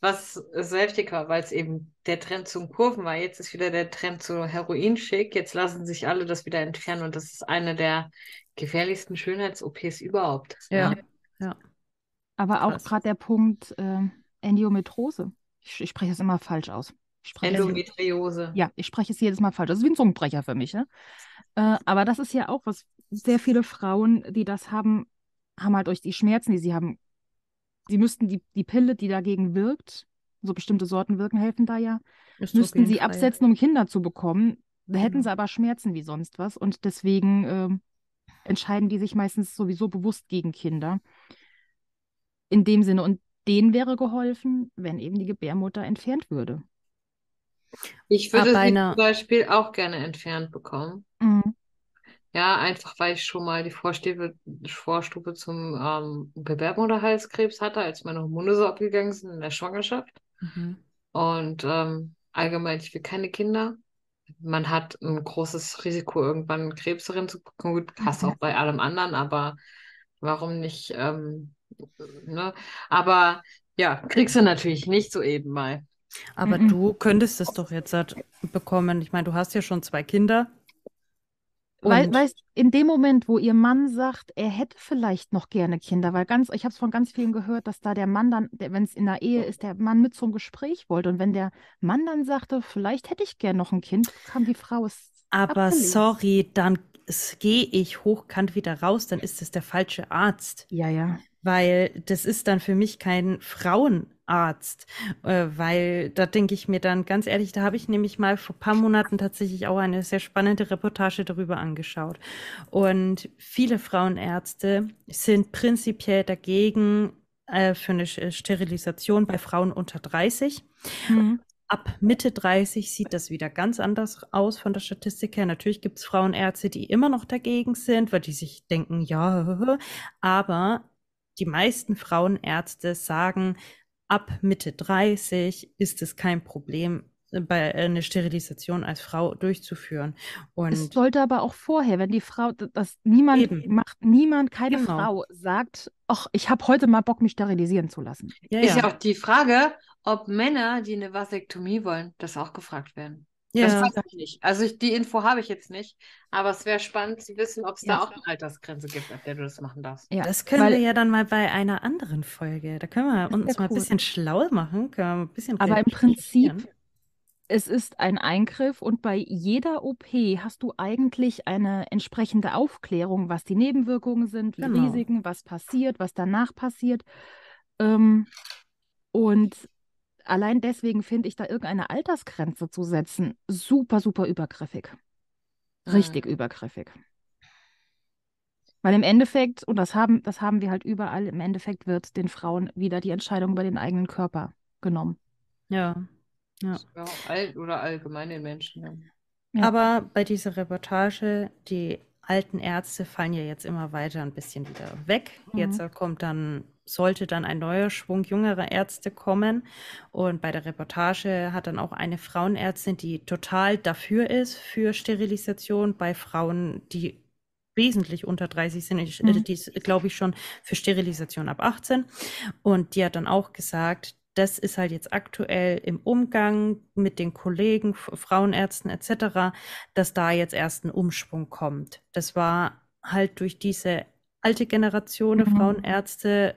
Speaker 5: was sehr heftig war, weil es eben der Trend zum Kurven war. Jetzt ist wieder der Trend zu Heroin-Schick. Jetzt lassen sich alle das wieder entfernen und das ist eine der gefährlichsten Schönheits-OPs überhaupt.
Speaker 3: Ja.
Speaker 5: ne?
Speaker 3: Ja.
Speaker 2: Aber auch gerade der Punkt äh, Endometrose. Ich, ich spreche es immer falsch aus. Ich spreche es,
Speaker 5: Endometriose.
Speaker 2: ja, ich spreche es jedes Mal falsch. Das ist wie ein Zungenbrecher für mich. Ne? Äh, aber das ist ja auch was, sehr viele Frauen, die das haben, haben halt durch die Schmerzen, die sie haben, sie müssten die, die Pille, die dagegen wirkt, so bestimmte Sorten wirken, helfen da ja, müssten sie absetzen, um Kinder zu bekommen. Da hätten
Speaker 3: Genau.
Speaker 2: sie aber Schmerzen wie sonst was. Und deswegen ähm, entscheiden die sich meistens sowieso bewusst gegen Kinder. In dem Sinne. Und denen wäre geholfen, wenn eben die Gebärmutter entfernt würde.
Speaker 5: Ich würde
Speaker 3: Aber
Speaker 5: sie
Speaker 3: einer-
Speaker 5: zum Beispiel auch gerne entfernt bekommen.
Speaker 2: Mhm.
Speaker 5: Ja, einfach weil ich schon mal die Vorstufe, Vorstufe zum ähm, Gebärmutterhalskrebs hatte, als meine Hormone so abgegangen sind in der Schwangerschaft.
Speaker 3: Mhm.
Speaker 5: Und ähm, allgemein, ich will keine Kinder. Man hat ein großes Risiko, irgendwann Krebs darin zu bekommen. Gut, hast auch bei allem anderen, aber warum nicht? Ähm, ne? Aber ja, kriegst du natürlich nicht so eben mal.
Speaker 3: Aber
Speaker 2: Mhm.
Speaker 3: du könntest es doch jetzt bekommen. Ich meine, du hast ja schon zwei Kinder.
Speaker 2: Weil, weißt, in dem Moment, wo ihr Mann sagt, er hätte vielleicht noch gerne Kinder, weil ganz, ich habe es von ganz vielen gehört, dass da der Mann dann, wenn es in der Ehe ist, der Mann mit zum Gespräch wollte. Und wenn der Mann dann sagte, vielleicht hätte ich gern noch ein Kind, kam die Frau es
Speaker 3: Aber
Speaker 2: abgelehnt.
Speaker 3: sorry, dann gehe ich hochkant wieder raus, dann ist es der falsche Arzt.
Speaker 2: Ja, ja.
Speaker 3: Weil das ist dann für mich kein Frauenarzt. Äh, weil da denke ich mir dann ganz ehrlich, da habe ich nämlich mal vor ein paar Monaten tatsächlich auch eine sehr spannende Reportage darüber angeschaut. Und viele Frauenärzte sind prinzipiell dagegen äh, für eine Sch- Sterilisation bei Frauen unter 30.
Speaker 2: Mhm.
Speaker 3: Ab Mitte 30 sieht das wieder ganz anders aus von der Statistik her. Natürlich gibt es Frauenärzte, die immer noch dagegen sind, weil die sich denken, ja, [LAUGHS] aber die meisten Frauenärzte sagen, ab Mitte 30 ist es kein Problem, bei äh, eine Sterilisation als Frau durchzuführen.
Speaker 2: Es
Speaker 3: Und
Speaker 2: sollte aber auch vorher, wenn die Frau, d- das niemand
Speaker 3: Eben.
Speaker 2: macht, niemand, keine
Speaker 3: Genau.
Speaker 2: Frau sagt, ach, ich habe heute mal Bock, mich sterilisieren zu lassen.
Speaker 3: ja,
Speaker 5: Ist ja
Speaker 3: ja,
Speaker 5: auch die Frage, ob Männer, die eine Vasektomie wollen, das auch gefragt werden. Das
Speaker 3: ja.
Speaker 5: weiß ich nicht. Also ich, die Info habe ich jetzt nicht, aber es wäre spannend zu wissen, ob es
Speaker 2: Ja.
Speaker 5: da auch eine Altersgrenze gibt, ab der du das machen darfst.
Speaker 2: Ja,
Speaker 3: Das können
Speaker 2: weil-
Speaker 3: wir ja dann mal bei einer anderen Folge. Da können wir
Speaker 2: Das
Speaker 3: uns mal ein
Speaker 2: cool.
Speaker 3: bisschen schlau machen, können wir ein bisschen
Speaker 2: Aber im Prinzip, es ist ein Eingriff und bei jeder OP hast du eigentlich eine entsprechende Aufklärung, was die Nebenwirkungen sind, die
Speaker 3: Genau.
Speaker 2: Risiken, was passiert, was danach passiert. Ähm, und allein deswegen finde ich da irgendeine Altersgrenze zu setzen super, super übergriffig. Richtig
Speaker 5: Mhm.
Speaker 2: übergriffig. Weil im Endeffekt, und das haben, das haben wir halt überall, im Endeffekt wird den Frauen wieder die Entscheidung über den eigenen Körper genommen.
Speaker 3: Ja. Ja.
Speaker 5: All, oder allgemein den Menschen. Ja.
Speaker 2: Ja.
Speaker 3: Aber bei dieser Reportage, die alten Ärzte fallen ja jetzt immer weiter ein bisschen wieder weg.
Speaker 2: Mhm.
Speaker 3: Jetzt kommt dann, sollte dann ein neuer Schwung jüngerer Ärzte kommen. Und bei der Reportage hat dann auch eine Frauenärztin, die total dafür ist für Sterilisation bei Frauen, die wesentlich unter 30 sind. Ich,
Speaker 2: Mhm.
Speaker 3: Die ist, glaube ich, schon für Sterilisation ab 18. Und die hat dann auch gesagt, das ist halt jetzt aktuell im Umgang mit den Kollegen, Frauenärzten etc., dass da jetzt erst ein Umschwung kommt. Das war halt durch diese alte Generation der
Speaker 2: Mhm.
Speaker 3: Frauenärzte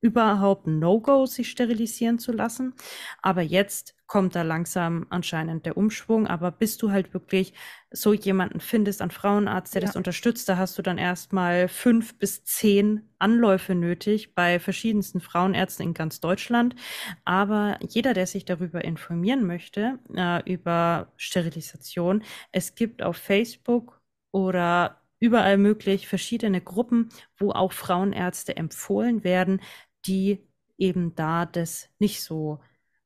Speaker 3: überhaupt ein No-Go, sich sterilisieren zu lassen. Aber jetzt kommt da langsam anscheinend der Umschwung. Aber bis du halt wirklich so jemanden findest, einen Frauenarzt, der
Speaker 2: Ja.
Speaker 3: das unterstützt, da hast du dann erstmal fünf bis zehn Anläufe nötig bei verschiedensten Frauenärzten in ganz Deutschland. Aber jeder, der sich darüber informieren möchte, äh, über Sterilisation, es gibt auf Facebook oder überall möglich verschiedene Gruppen, wo auch Frauenärzte empfohlen werden, die eben da das nicht so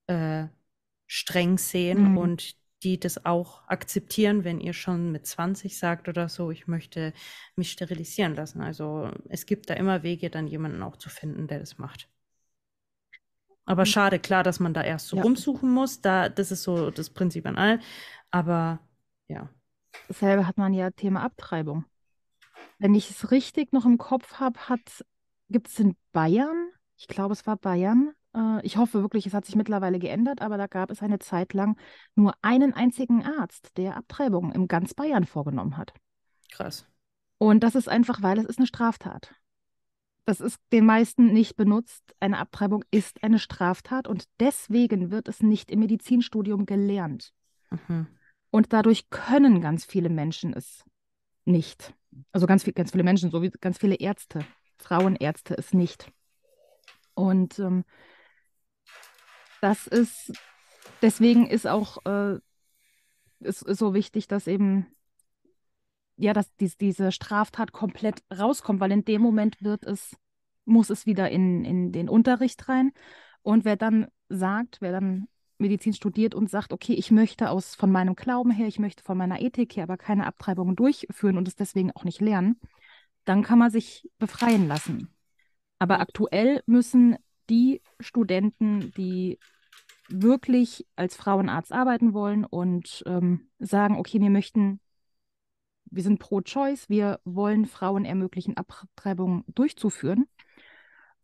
Speaker 3: äh, streng sehen
Speaker 2: Mhm.
Speaker 3: und die das auch akzeptieren, wenn ihr schon mit 20 sagt oder so, ich möchte mich sterilisieren lassen. Also es gibt da immer Wege, dann jemanden auch zu finden, der das macht. Aber schade, klar, dass man da erst so
Speaker 2: Ja.
Speaker 3: rumsuchen muss. Da, das ist so das Prinzip an allem. Aber ja.
Speaker 2: Dasselbe hat man ja Thema Abtreibung. Wenn ich es richtig noch im Kopf habe, gibt es in Bayern, ich glaube, es war Bayern, äh, ich hoffe wirklich, es hat sich mittlerweile geändert, aber da gab es eine Zeit lang nur einen einzigen Arzt, der Abtreibung in ganz Bayern vorgenommen hat.
Speaker 3: Krass.
Speaker 2: Und das ist einfach, weil es ist eine Straftat. Das ist den meisten nicht benutzt. Eine Abtreibung ist eine Straftat und deswegen wird es nicht im Medizinstudium gelernt.
Speaker 3: Mhm.
Speaker 2: Und dadurch können ganz viele Menschen es nicht. Also ganz, viel, ganz viele Menschen, so wie ganz viele Ärzte, Frauenärzte es nicht. Und ähm, das ist, deswegen ist auch äh, ist, ist so wichtig, dass eben, ja, dass dies, diese Straftat komplett rauskommt, weil in dem Moment wird es, muss es wieder in, in den Unterricht rein. Und wer dann sagt, wer dann Medizin studiert und sagt, okay, ich möchte aus von meinem Glauben her, ich möchte von meiner Ethik her aber keine Abtreibung durchführen und es deswegen auch nicht lernen, dann kann man sich befreien lassen. Aber aktuell müssen die Studenten, die wirklich als Frauenarzt arbeiten wollen und ähm, sagen, okay, wir möchten, wir sind pro-choice, wir wollen Frauen ermöglichen, Abtreibungen durchzuführen,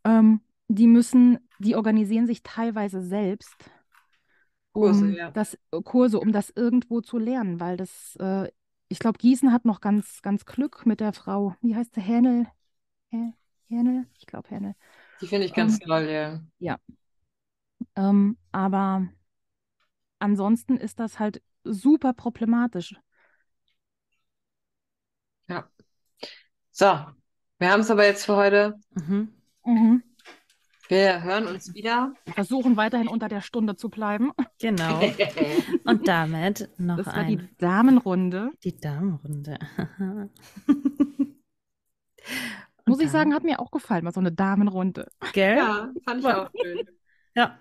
Speaker 2: ähm, die müssen, die organisieren sich teilweise selbst um
Speaker 5: Kurse, ja.
Speaker 2: das Kurse, um das irgendwo zu lernen, weil das, äh, ich glaube, Gießen hat noch ganz, ganz Glück mit der Frau, wie heißt sie, Hänel? Hä- Hänel? Ich glaube Hänel.
Speaker 5: Die finde ich ganz
Speaker 2: Ähm,
Speaker 5: toll, ja.
Speaker 2: Ähm, aber ansonsten ist das halt super problematisch.
Speaker 5: Ja. So, wir haben es aber jetzt für heute.
Speaker 3: Mhm.
Speaker 2: Mhm.
Speaker 5: Wir hören uns wieder.
Speaker 2: Wir versuchen weiterhin unter der Stunde zu bleiben.
Speaker 3: Genau. [LAUGHS] Und damit noch
Speaker 2: Das war die
Speaker 3: ein,
Speaker 2: Damenrunde.
Speaker 3: die Damenrunde. [LAUGHS]
Speaker 2: Muss
Speaker 3: Und
Speaker 2: ich sagen, hat mir auch gefallen, mal so eine Damenrunde.
Speaker 3: Gell?
Speaker 5: ja, fand ich auch schön.
Speaker 3: Ja.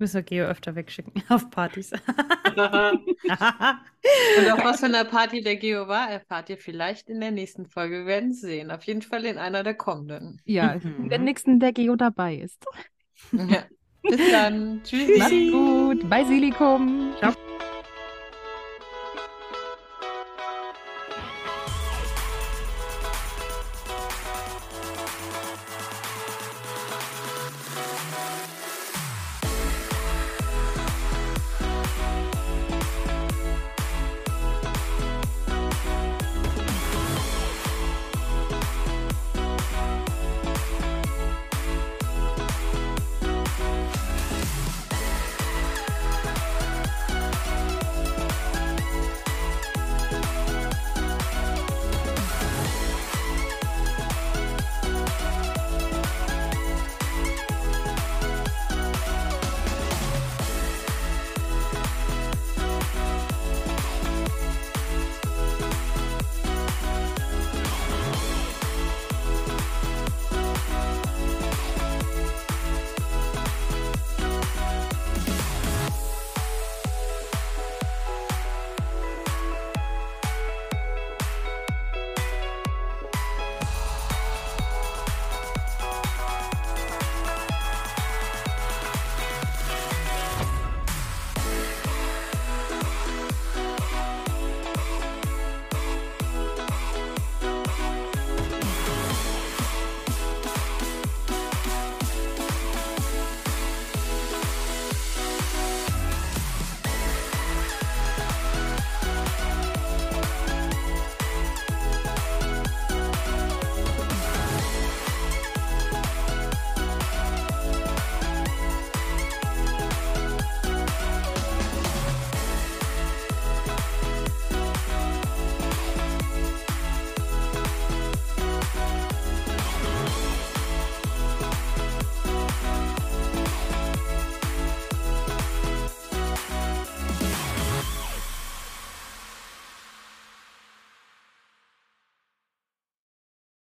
Speaker 3: Müssen wir Geo öfter wegschicken [LAUGHS] auf Partys. [LAUGHS]
Speaker 5: Und auf was für einer Party der Geo war, erfahrt ihr vielleicht in der nächsten Folge. Wir werden es sehen. Auf jeden Fall in einer der kommenden.
Speaker 2: Ja,
Speaker 3: Mhm.
Speaker 2: in der nächsten, der Geo dabei ist.
Speaker 5: Ja. Bis dann. Tschüssi.
Speaker 2: Macht's gut. Bei Silikum.
Speaker 3: Ciao.